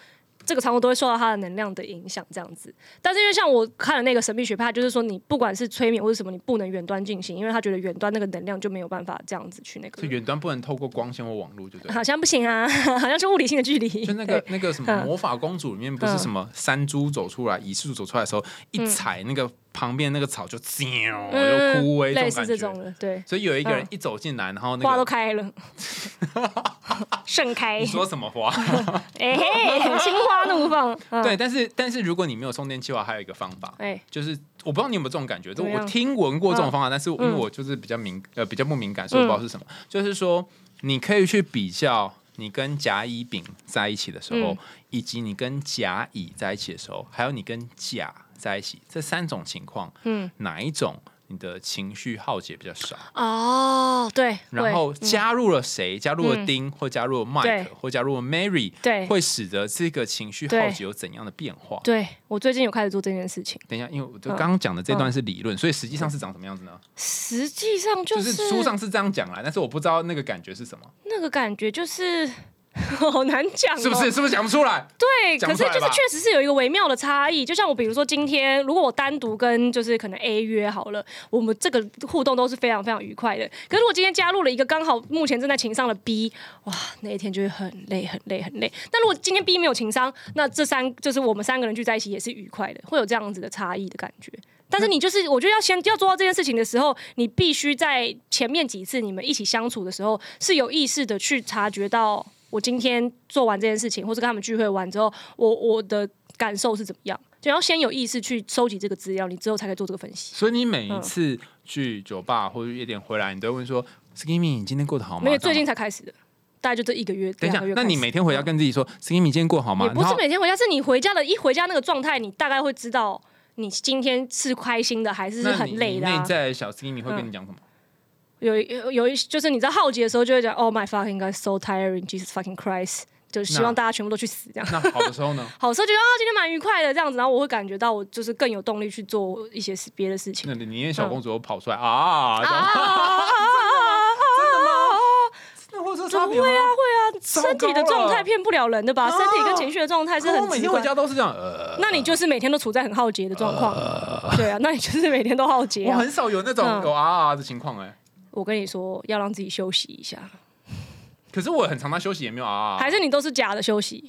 Speaker 2: 这个场所都会受到他的能量的影响，这样子。但是因为像我看了那个神秘学派，就是说你不管是催眠或者什么，你不能远端进行，因为他觉得远端那个能量就没有办法这样子去那个。
Speaker 1: 远端不能透过光线或网络，对不对？
Speaker 2: 好像不行啊，好像是物理性的距离。
Speaker 1: 就那个那个什么
Speaker 2: 嗯
Speaker 1: 魔法公主里面不是什么山猪走出来，蚁术走出来的时候，一踩那个旁边那个草就就枯萎
Speaker 2: 嗯类似
Speaker 1: 这种
Speaker 2: 的，对，
Speaker 1: 所以有一个人
Speaker 2: 嗯。
Speaker 1: 一走进来，然后那
Speaker 2: 花都
Speaker 1: 个
Speaker 2: 开了，盛开。
Speaker 1: 你，说什么花？
Speaker 2: 哎嘿，心花怒放。嗯。
Speaker 1: 对，，但是但是如果你没有充电器的话，还有一个方法，
Speaker 2: 哎，
Speaker 1: 就是我不知道你有没有这种感觉，就我听闻过这种方法，但是因为
Speaker 2: 嗯
Speaker 1: 我就是比较敏呃比较不敏感，所以我不知道是什么。就是说，你可以去比较你跟甲乙丙在一起的时候，
Speaker 2: 嗯。
Speaker 1: 以及你跟甲乙在一起的时候，还有你跟甲在一起这三种情况，
Speaker 2: 嗯，
Speaker 1: 哪一种你的情绪耗竭比较少？
Speaker 2: 哦，对，
Speaker 1: 然后加入了谁？加入了
Speaker 2: 嗯。
Speaker 1: 丁，或加入了 Mike，或加入了 Mary，
Speaker 2: 对。
Speaker 1: 会使得这个情绪耗竭有怎样的变化？
Speaker 2: 对我最近有开始做这件事情，
Speaker 1: 等一下，因为我就
Speaker 2: 嗯。
Speaker 1: 刚刚讲的这段是理论，所以实际上是长什么样子呢？
Speaker 2: 实际上就
Speaker 1: 就是是书上是这样讲啦，但是我不知道那个感觉是什么，
Speaker 2: 那个感觉就是 好难讲、哦，
Speaker 1: 是不是？？是不是讲不出来？
Speaker 2: 对，可是就是确实是有一个微妙的差异。就像我比如说今天，如果我单独跟就是可能 A 约好了，我们这个互动都是非常非常愉快的。可是我今天加入了一个刚好目前正在情商的 B，哇，那一天就会很累很累很累。但如果今天 B 没有情商，那这三就是我们三个人聚在一起也是愉快的，会有这样子的差异的感觉。但是你就是，我觉得要先要做到这件事情的时候，你必须在前面几次你们一起相处的时候，是有意识的去察觉到，我今天做完这件事情，或是跟他们聚会完之后，我我的感受是怎么样，就要先有意识去收集这个资料，你之后才可以做这个分析。
Speaker 1: 所以你每一次去酒吧或者夜店回来，你都会问说：“Skimmy，你今天过得好吗？”
Speaker 2: 没有，最近才开始的，大概就这一个月。
Speaker 1: 等一下那你每天回家跟自己说：“Skimmy，今天过好吗？”
Speaker 2: 也不是每天回家，是你回家的一回家那个状态，你大概会知道你今天是开心的还是是很累的、
Speaker 1: 你内
Speaker 2: 啊。
Speaker 1: 在小 Skimmy 会跟你讲什么？
Speaker 2: 有有有一就是你知道浩劫的时候就会讲，Oh my fucking god, so tiring, Jesus fucking Christ，就是希望大家全部都去死这样。
Speaker 1: 那好的时候呢？
Speaker 2: 好的时候觉得啊，今天蛮愉快的这样子，然后我会感觉到我就是更有动力去做一些事别的事情。
Speaker 1: 那你宁愿小公主都跑出来啊？这样
Speaker 2: 啊！
Speaker 1: 那会有这差别？
Speaker 2: 会啊会啊，身体的状态
Speaker 1: 了
Speaker 2: 骗不了人的吧？身体跟情绪的状态是很我。
Speaker 1: 每天回家都是这样，呃，
Speaker 2: 那你就是每天都处在很浩劫的状况，对啊，那你就是每天都浩劫啊。
Speaker 1: 我很少有那种
Speaker 2: 嗯
Speaker 1: 有啊啊的情况哎。
Speaker 2: 我跟你说，要让自己休息一下，
Speaker 1: 可是我很常常休息，也没有啊
Speaker 2: 还是你都是假的休息？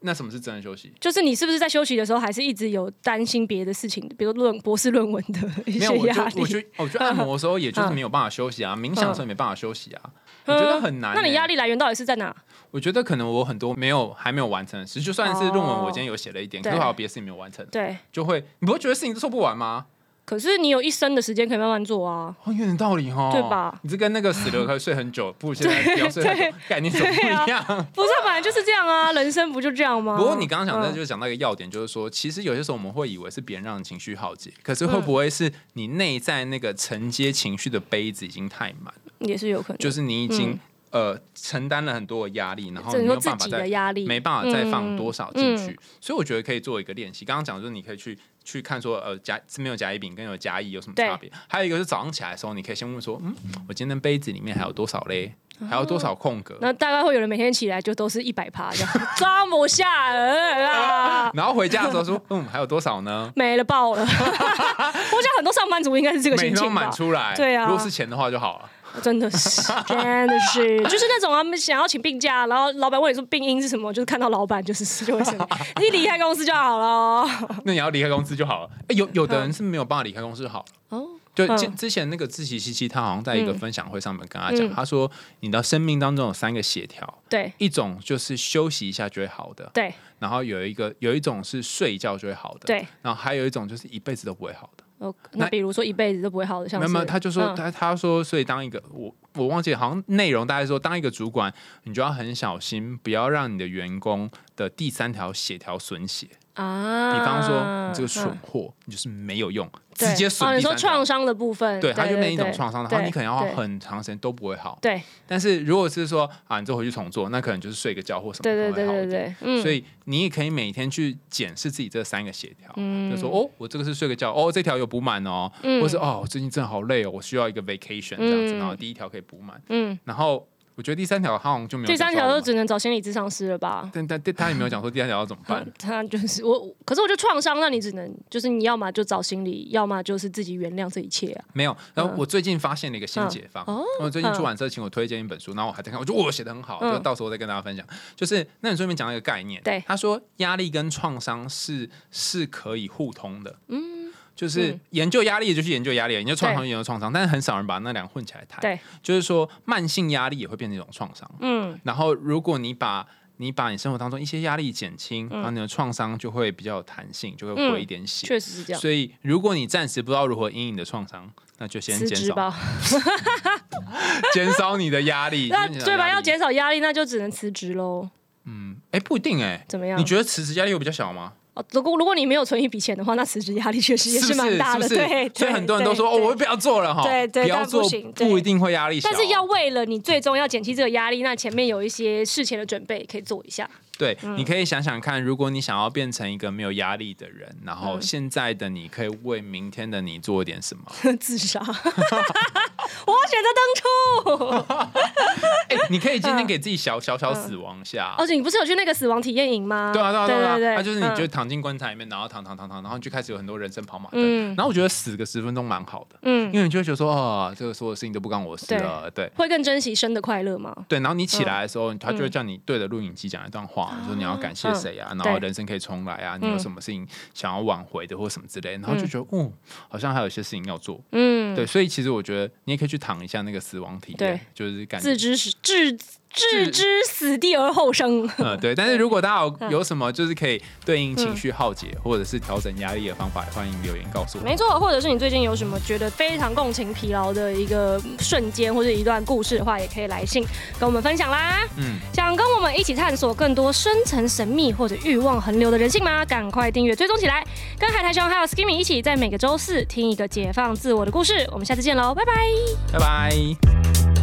Speaker 1: 那什么是真的休息？
Speaker 2: 就是你是不是在休息的时候，还是一直有担心别的事情，比如论博士论文的一些 压力？
Speaker 1: 我去我去按摩的时候，也就是没有办法休息啊，冥想的时候也没办法休息啊，我觉得很难
Speaker 2: 那你压力来源到底是在哪？
Speaker 1: 我觉得可能我很多没有还没有完成的事，就算是论文，我今天有写了一点，可是还有别的事情没有完成，
Speaker 2: 对，
Speaker 1: 就会你不会觉得事情都做不完吗？
Speaker 2: 可是你有一生的时间可以慢慢做啊。
Speaker 1: 哦，有点道理哦，
Speaker 2: 对吧？
Speaker 1: 你这跟那个死了可以睡很久，不如现在不要睡概念怎么不一样？
Speaker 2: 不是，本来就是这样啊，人生不就这样吗？
Speaker 1: 不过你刚刚讲的，
Speaker 2: 嗯
Speaker 1: 就是讲到一个要点，就是说，其实有些时候我们会以为是别人让你情绪耗竭，可是会不会是你内在那个承接情绪的杯子已经太满了？
Speaker 2: 也是有可能，
Speaker 1: 就是你已经、呃承担了很多的压力，然后没有办法再没办法再放多少进去，
Speaker 2: 嗯
Speaker 1: 所以我觉得可以做一个练习。刚刚讲就是你可以去去看说呃甲是没有甲乙丙跟有甲乙有什么差别，还有一个是早上起来的时候，你可以先问说，嗯，我今天杯子里面还有多少嘞？还有多少空格？
Speaker 2: 那大概会有人每天起来就都是一百趴这样，装不下人啊，
Speaker 1: 然后回家的时候说，嗯，还有多少呢？
Speaker 2: 没了爆了。我想很多上班族应该是这个心情吧
Speaker 1: 满，出来，
Speaker 2: 对啊
Speaker 1: 如果是钱的话就好了。
Speaker 2: 真的是，真的是，就是那种他们想要请病假，然后老板问你说病因是什么，就是看到老板就是 就会生气，你离开公司就好了。
Speaker 1: 那你要离开公司就好了。哎，有有的人是没有办法离开公司好。
Speaker 2: 哦，
Speaker 1: 就
Speaker 2: 嗯
Speaker 1: 之之前那个自习西西，他好像在一个分享会上面跟他讲，
Speaker 2: 嗯
Speaker 1: 他说你的生命当中有三个协调，
Speaker 2: 对
Speaker 1: 一种就是休息一下就会好的，
Speaker 2: 对
Speaker 1: 然后有一个有一种是睡觉就会好的，，
Speaker 2: 对，
Speaker 1: 然后还有一种就是一辈子都不会好的。
Speaker 2: 哦，那
Speaker 1: 那
Speaker 2: 比如说一辈子都不会好的，像是
Speaker 1: 没有没有，他就说
Speaker 2: 嗯
Speaker 1: 他他说，所以当一个我我忘记好像内容大概说，当一个主管，你就要很小心，不要让你的员工的第三条血条损血。
Speaker 2: 啊，
Speaker 1: 比方说，你这个蠢
Speaker 2: 嗯
Speaker 1: 货，你就是没有用，直接损
Speaker 2: 哦，你说创伤的部分，
Speaker 1: 对，它就变成一种
Speaker 2: 对
Speaker 1: 创伤，然后你可能要花很长时间都不会好。
Speaker 2: 对。
Speaker 1: 但是如果是说啊，你就回去重做，那可能就是睡个觉或什么
Speaker 2: 对对
Speaker 1: 可能会好所以你也可以每天去检视自己这三个协调，
Speaker 2: 嗯。
Speaker 1: 就说哦，我这个是睡个觉，哦，这条有补满哦，
Speaker 2: 嗯。
Speaker 1: 或是哦，我最近真的好累哦，我需要一个 vacation 这样子，
Speaker 2: 嗯。
Speaker 1: 然后第一条可以补满，
Speaker 2: 嗯，
Speaker 1: 然后我觉得第三条好像就没有
Speaker 2: 第三条就只能找心理咨商师了吧？
Speaker 1: 但但但他也没有讲说第三条要怎么办。
Speaker 2: 他就是我，可是我觉得创伤，那你只能就是你要么就找心理，要么就是自己原谅这一切啊。
Speaker 1: 没有，然后我最近发现了一个新解放。
Speaker 2: 嗯哦
Speaker 1: 我最近出版社请我推荐一本书，然后我还在看，我觉得我写的很好，
Speaker 2: 嗯
Speaker 1: 就到时候再跟大家分享。就是那本书里面讲了一个概念，
Speaker 2: 对
Speaker 1: 他说压力跟创伤是是可以互通的，嗯。就是
Speaker 2: 嗯
Speaker 1: 研究压力，就是研究压力；研究创伤，研究创伤，但是很少人把那两个混起来谈。
Speaker 2: 对，
Speaker 1: 就是说慢性压力也会变成一种创伤。
Speaker 2: 嗯，
Speaker 1: 然后，如果你把你把你生活当中一些压力减轻，然后你的创伤就会比较有弹性，就会回一点血。
Speaker 2: 确实是这样。
Speaker 1: 所以，如果你暂时不知道如何应你的创伤，那就先减少
Speaker 2: 吧，
Speaker 1: 减少你的压力。
Speaker 2: 那对吧？要减少压力，那就只能辞职喽。
Speaker 1: 嗯哎，不一定哎。
Speaker 2: 怎么样？
Speaker 1: 你觉得辞职压力有比较小吗？
Speaker 2: 哦，如果如果你没有存一笔钱的话，那辞职压力确实也
Speaker 1: 是？
Speaker 2: 蛮大的。
Speaker 1: 是不是？
Speaker 2: 对，
Speaker 1: 所以很多人都说哦，我不要做了哈。
Speaker 2: 对对但不
Speaker 1: 不要做不一定会压力小。
Speaker 2: 但是要为了你最终要减轻这个压力，那前面有一些事前的准备可以做一下。
Speaker 1: 对，
Speaker 2: 嗯
Speaker 1: 你可以想想看，如果你想要变成一个没有压力的人，然后
Speaker 2: 嗯
Speaker 1: 现在的你可以为明天的你做一点什么？
Speaker 2: 自杀，我要选择登出。
Speaker 1: 哎，你可以今天给自己小小小死亡一下。
Speaker 2: 而且你不是有去那个死亡体验营吗？
Speaker 1: 对啊，对啊，对啊，
Speaker 2: 对对，
Speaker 1: 他就是你
Speaker 2: 嗯
Speaker 1: 就躺进棺材里面，然后躺躺躺躺，然后就开始有很多人生跑马灯。
Speaker 2: 嗯
Speaker 1: 然后我觉得死个十分钟蛮好的，
Speaker 2: 嗯
Speaker 1: 因为你就会觉得说，哦，这个所有事情都不关我事了，对
Speaker 2: 会更珍惜生的快乐吗？
Speaker 1: 对。然后你起来的时候，他就会叫你对着录影机讲一段话，说你要感谢谁啊，然后人生可以重来啊，你有什么事情想要挽回的或什么之类，然后就觉得，哦，好像还有一些事情要做。
Speaker 2: 嗯，
Speaker 1: 对，所以其实我觉得你也可以去躺一下那个死亡体验，就是感觉
Speaker 2: 自知是置置之死地而后生。
Speaker 1: 嗯，对。但是如果大家有有什么就是可以对应情绪耗竭或者是调整压力的方法，欢迎留言告诉我。
Speaker 2: 没错，或者是你最近有什么觉得非常共情疲劳的一个瞬间或者一段故事的话，也可以来信跟我们分享啦。嗯，想跟我们一起探索更多深层神秘或者欲望横流的人性吗？赶快订阅追踪起来，跟海苔熊还有 Skimmy 一起在每个周四听一个解放自我的故事。我们下次见喽，拜拜，
Speaker 1: 拜拜。